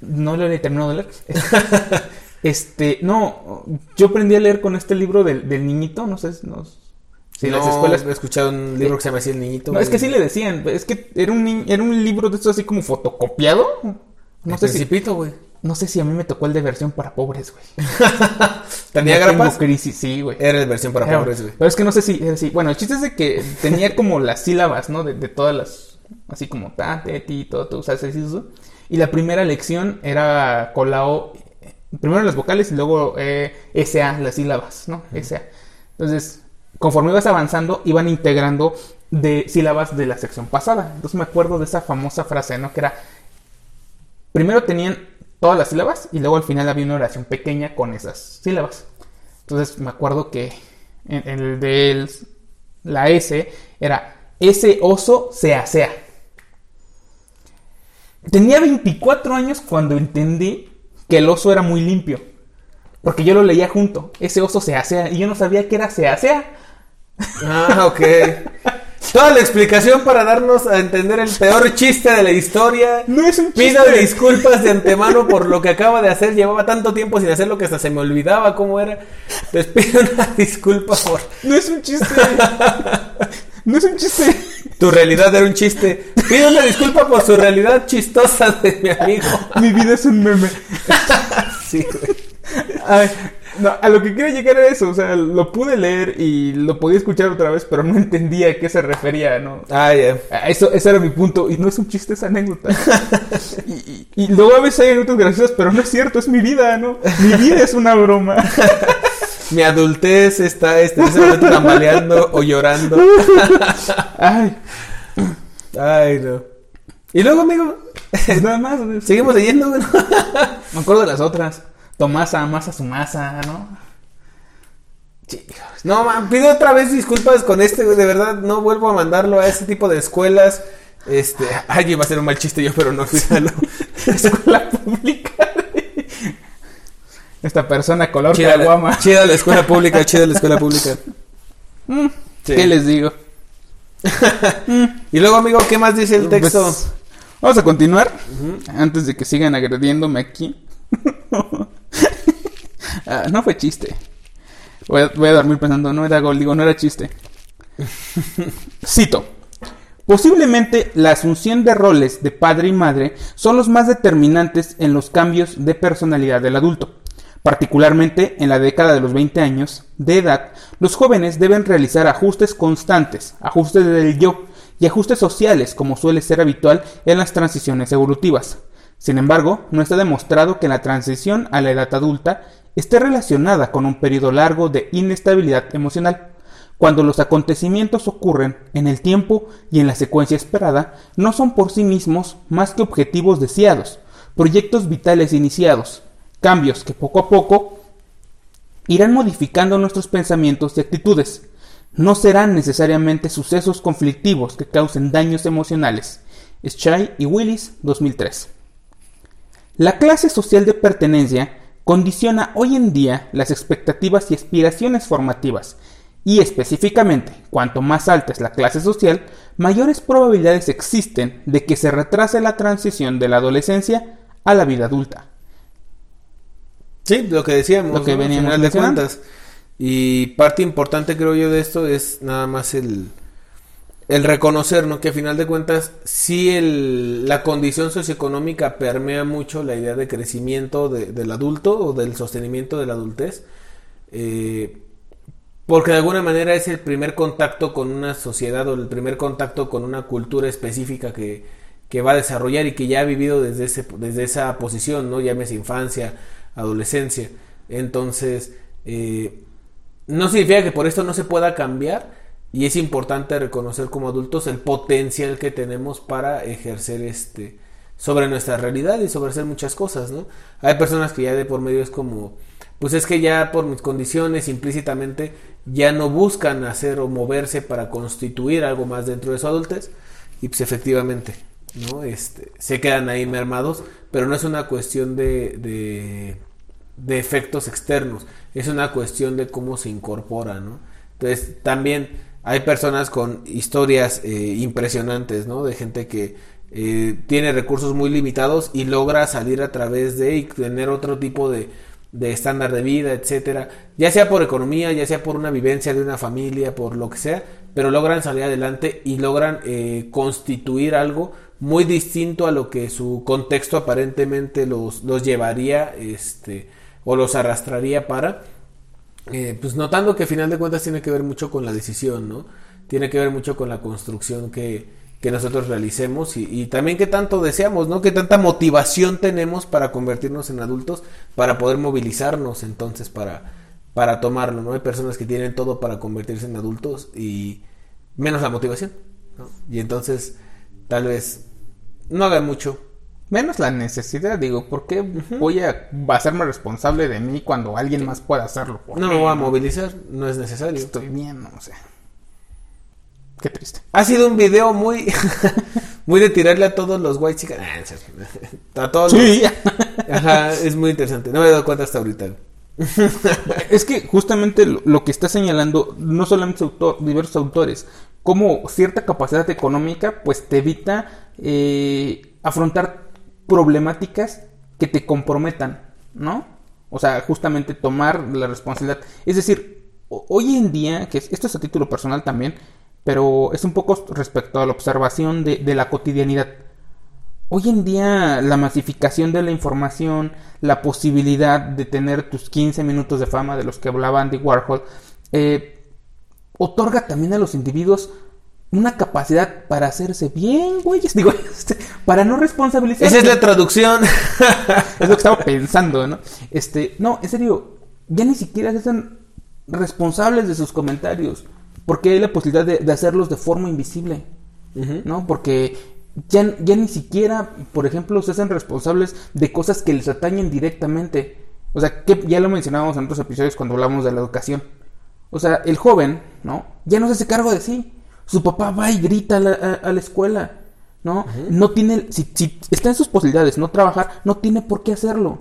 No lo he terminado de leer. [laughs] Este, no, yo aprendí a leer con este libro del, del niñito, no sé, no, si las No, escuelas... he escuchado un libro que se llama así El Niñito. No, es que sí le decían, es que era un, ni- era un libro de estos así como fotocopiado. No El sé si, principito, güey. No sé si a mí me tocó el de versión para pobres, güey. [laughs] ¿Tenía No tengo grapas? crisis, sí, güey. Era la versión para Era- pobres, güey. Pero es que no sé si, así. Bueno, el chiste es de que tenía como las sílabas, ¿no? De, de todas las, así como ta, te, ti, todo, todo, o sea, se hizo. Y la primera lección era con la O, eh, primero las vocales y luego eh, SA, las sílabas, ¿no? SA. Entonces, conforme ibas avanzando, iban integrando de sílabas de la sección pasada. Entonces me acuerdo de esa famosa frase, ¿no? Que era, primero tenían todas las sílabas y luego al final había una oración pequeña con esas sílabas. Entonces me acuerdo que en, en el de el- la S era ese oso se asea. Tenía 24 años cuando entendí que el oso era muy limpio. Porque yo lo leía junto. Ese oso se asea. Y yo no sabía que era se asea. Ah, ok. [laughs] Toda la explicación para darnos a entender el peor chiste de la historia. No es un Pido chiste. disculpas de antemano por lo que acaba de hacer. Llevaba tanto tiempo sin hacer lo que hasta se me olvidaba cómo era. Les pido una disculpa por... No es un chiste. No es un chiste. Tu realidad era un chiste. Pido una disculpa por su realidad chistosa de mi amigo. Mi vida es un meme. [laughs] Sí, güey. Ay, no, a lo que quiero llegar a eso, o sea, lo pude leer y lo podía escuchar otra vez, pero no entendía a qué se refería, ¿no? Ah, ya. Eso, ese era mi punto, y no es un chiste esa anécdota. [laughs] y, y- y luego a veces hay anécdotas graciosas, pero no es cierto, es mi vida, ¿no? Mi vida es una broma. [laughs] Mi adultez está este, en ese momento tambaleando o llorando. [laughs] Ay, Ay, no. Y luego, amigo, pues nada más, seguimos leyendo, güey. Me acuerdo de las otras. Tomasa amasa su masa, ¿no? No, man, pido otra vez disculpas con este. De verdad, no vuelvo a mandarlo a ese tipo de escuelas. Este, ay, iba a ser un mal chiste yo, pero no, fíjalo. [laughs] Escuela pública. Esta persona color Chida caguama. la, chida la escuela pública, chida la escuela pública. [laughs] Mm, Sí. ¿Qué les digo? [laughs] Y luego, amigo, ¿qué más dice el texto? Pues, vamos a continuar. Antes de que sigan agrediéndome aquí. [laughs] Ah, no fue chiste. Voy a, voy a dormir pensando, no era gol, digo, no era chiste. Cito. Posiblemente la asunción de roles de padre y madre son los más determinantes en los cambios de personalidad del adulto. Particularmente en la década de los 20 años de edad, los jóvenes deben realizar ajustes constantes, ajustes del yo y ajustes sociales como suele ser habitual en las transiciones evolutivas. Sin embargo, no está demostrado que la transición a la edad adulta esté relacionada con un periodo largo de inestabilidad emocional. cuando los acontecimientos ocurren en el tiempo y en la secuencia esperada, no son por sí mismos más que objetivos deseados, proyectos vitales iniciados, cambios que poco a poco irán modificando nuestros pensamientos y actitudes. No serán necesariamente sucesos conflictivos que causen daños emocionales. Schei y Willis, 2003. La clase social de pertenencia condiciona hoy en día las expectativas y aspiraciones formativas, y específicamente, cuanto más alta es la clase social, mayores probabilidades existen de que se retrase la transición de la adolescencia a la vida adulta. Sí, lo que decíamos, Lo que ¿no? Veníamos de cuentas. Y parte importante creo yo de esto es nada más el, el reconocer, ¿no? Que a final de cuentas sí el, la condición socioeconómica permea mucho la idea de crecimiento de- del adulto o del sostenimiento de la adultez. Eh, porque de alguna manera es el primer contacto con una sociedad o el primer contacto con una cultura específica que, que va a desarrollar y que ya ha vivido desde, ese, desde esa posición, ¿no? Llámese infancia, adolescencia. Entonces, eh, no significa que por esto no se pueda cambiar y es importante reconocer como adultos el potencial que tenemos para ejercer este sobre nuestra realidad y sobre hacer muchas cosas, ¿no? Hay personas que ya de por medio es como, pues es que ya por mis condiciones implícitamente ya no buscan hacer o moverse para constituir algo más dentro de su adultez y pues efectivamente, ¿no? Este, se quedan ahí mermados, pero no es una cuestión de, de, de efectos externos, es una cuestión de cómo se incorpora, ¿no? Entonces también hay personas con historias eh, impresionantes, ¿no? De gente que eh, tiene recursos muy limitados y logra salir a través de y tener otro tipo de, de estándar de vida, etcétera, ya sea por economía, ya sea por una vivencia de una familia, por lo que sea, pero logran salir adelante y logran eh, constituir algo muy distinto a lo que su contexto aparentemente los, los llevaría este, o los arrastraría para, eh, pues notando que a final de cuentas tiene que ver mucho con la decisión, ¿no? Tiene que ver mucho con la construcción que, que nosotros realicemos y, también que tanto deseamos, ¿no? Que tanta motivación tenemos para convertirnos en adultos, para poder movilizarnos entonces para, para tomarlo, ¿no? Hay personas que tienen todo para convertirse en adultos y menos la motivación, ¿no? Y entonces tal vez no hagan mucho. Menos la necesidad, digo, ¿por qué voy a hacerme responsable de mí cuando alguien más pueda hacerlo? por No mí, me voy a movilizar, no es necesario. Estoy bien, no sé. Qué triste. Ha sido un video muy [laughs] muy de tirarle a todos los white chicas. A todos los- Ajá, es muy interesante. No me he dado cuenta hasta ahorita. [laughs] Es que justamente lo, lo que está señalando, no solamente autor, diversos autores, como cierta capacidad económica, pues te evita eh, afrontar problemáticas que te comprometan, ¿no? O sea, justamente tomar la responsabilidad. Es decir, ho- hoy en día, que es- esto es a título personal también, pero es un poco respecto a la observación de, de la cotidianidad. Hoy en día la masificación de la información, la posibilidad de tener tus 15 minutos de fama de los que hablaba Andy Warhol, eh, otorga también a los individuos una capacidad para hacerse bien, güeyes, [laughs] digo, este, para no responsabilizarse. Esa es la traducción. [laughs] Es lo que estaba pensando, ¿no? Este, no, en serio, ya ni siquiera se hacen responsables de sus comentarios, porque hay la posibilidad de, de hacerlos de forma invisible, ¿no? Porque ya, ya ni siquiera, por ejemplo, se hacen responsables de cosas que les atañen directamente. O sea, que ya lo mencionábamos en otros episodios cuando hablamos de la educación. O sea, el joven, ¿no? Ya no se hace cargo de sí. Su papá va y grita a la, a- a la escuela, ¿no? No tiene, si, si está en sus posibilidades no trabajar, no tiene por qué hacerlo.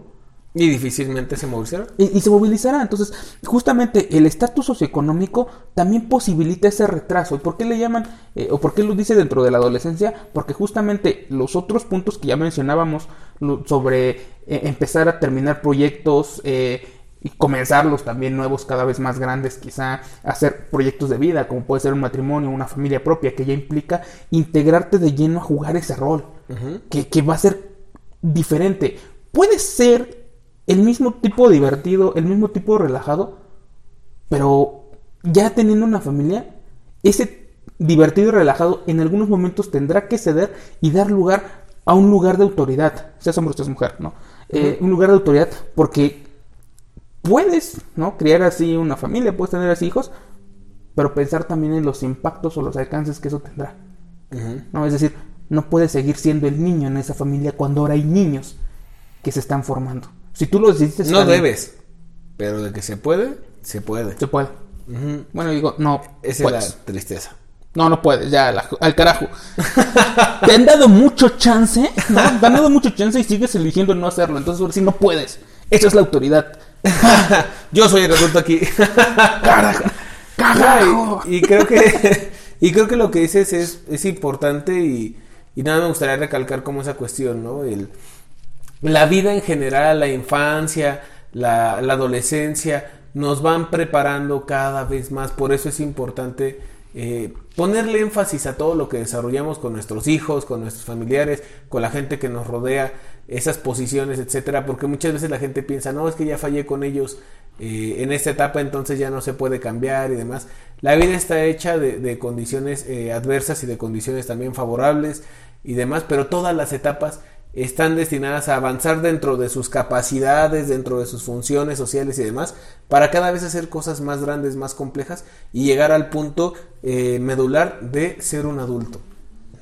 y difícilmente se movilizará. Y, y se movilizará. Entonces, justamente el estatus socioeconómico también posibilita ese retraso. ¿Y por qué le llaman, eh, o por qué lo dice dentro de la adolescencia? Porque justamente los otros puntos que ya mencionábamos lo- sobre eh, empezar a terminar proyectos eh, y comenzarlos también nuevos, cada vez más grandes, quizá hacer proyectos de vida, como puede ser un matrimonio, una familia propia, que ya implica integrarte de lleno a jugar ese rol, que, que va a ser diferente. Puede ser el mismo tipo divertido, el mismo tipo relajado, pero ya teniendo una familia, ese divertido y relajado en algunos momentos tendrá que ceder y dar lugar a un lugar de autoridad, seas hombre o seas mujer, ¿no? Eh, un lugar de autoridad porque puedes, ¿no? Criar así una familia, puedes tener así hijos, pero pensar también en los impactos o los alcances que eso tendrá. ¿no? Es decir, no puedes seguir siendo el niño en esa familia cuando ahora hay niños que se están formando. Si tú lo decidiste... No debes, pero de que se puede, se puede. Se puede. Bueno, digo, no. Esa puedes. es la tristeza. No, no puedes, ya, la- al carajo. Te han dado mucho chance, ¿no? Te han dado mucho chance y sigues eligiendo no hacerlo. Entonces, ahora sí no puedes. Esa es la autoridad. [laughs] Yo soy el adulto aquí. ¡Carajo! [laughs] ¡Carajo! y, y creo que [laughs] y creo que lo que dices es, es importante y, y nada me gustaría recalcar como esa cuestión, ¿no? El, la vida en general, la infancia, la, la adolescencia, nos van preparando cada vez más. Por eso es importante eh, ponerle énfasis a todo lo que desarrollamos con nuestros hijos, con nuestros familiares, con la gente que nos rodea, esas posiciones, etcétera, porque muchas veces la gente piensa, no, es que ya fallé con ellos eh, en esta etapa, entonces ya no se puede cambiar y demás. La vida está hecha de, condiciones eh, adversas y de condiciones también favorables y demás, pero todas las etapas están destinadas a avanzar dentro de sus capacidades, dentro de sus funciones sociales y demás, para cada vez hacer cosas más grandes, más complejas y llegar al punto eh, medular de ser un adulto.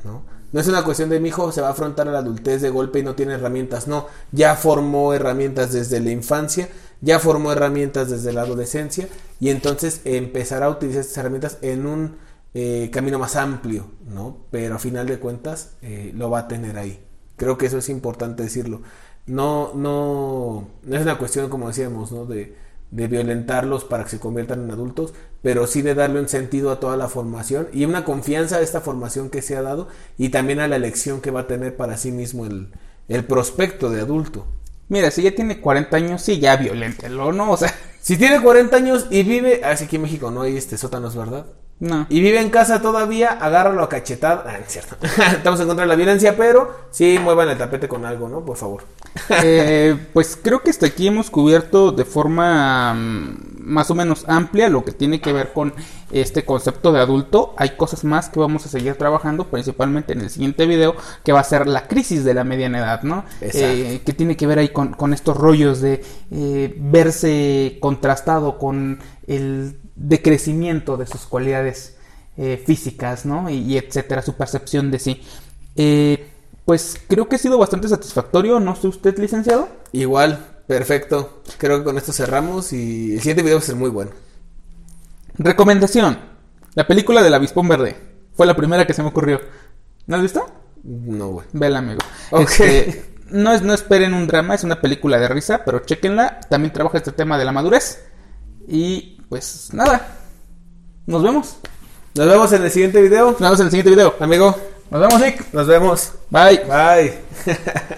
¿no? No es una cuestión de mi hijo se va a afrontar a la adultez de golpe y no tiene herramientas, no, ya formó herramientas desde la infancia, ya formó herramientas desde la adolescencia y entonces empezará a utilizar estas herramientas en un eh, camino más amplio, ¿no? Pero a final de cuentas eh, lo va a tener ahí. Creo que eso es importante decirlo. No, no, no es una cuestión, como decíamos, ¿no? De, de violentarlos para que se conviertan en adultos, pero sí de darle un sentido a toda la formación y una confianza a esta formación que se ha dado y también a la elección que va a tener para sí mismo el, el prospecto de adulto. Mira, si ya tiene 40 años, sí, ya violéntelo, ¿no? O sea, Si tiene 40 años y vive, así que en México no hay este sótanos, ¿verdad? No. Y vive en casa todavía, agárralo a cachetada. Ah, es cierto. [laughs] Estamos en contra de la violencia, pero sí muevan el tapete con algo, ¿no? Por favor. Eh, pues creo que hasta aquí hemos cubierto de forma mm, más o menos amplia lo que tiene que ver con este concepto de adulto. Hay cosas más que vamos a seguir trabajando, principalmente en el siguiente video, que va a ser la crisis de la mediana edad, ¿no? Exacto. Eh, que tiene que ver ahí con, con estos rollos de eh, verse contrastado con el decrecimiento de sus cualidades eh, físicas, ¿no? Y, y etcétera, su percepción de sí. Eh, pues creo que ha sido bastante satisfactorio, ¿no sé usted, licenciado? Igual, perfecto. Creo que con esto cerramos y el siguiente video va a ser muy bueno. Recomendación. La película del avispón verde. Fue la primera que se me ocurrió. ¿No has visto? No, güey. Vela, amigo. Ok. Este, no, es, no esperen un drama, es una película de risa, pero chequenla. También trabaja este tema de la madurez. Y pues nada. Nos vemos. Nos vemos en el siguiente video. Nos vemos en el siguiente video. Amigo, Nos vemos, Nick. nos vemos. Bye. Bye. [laughs]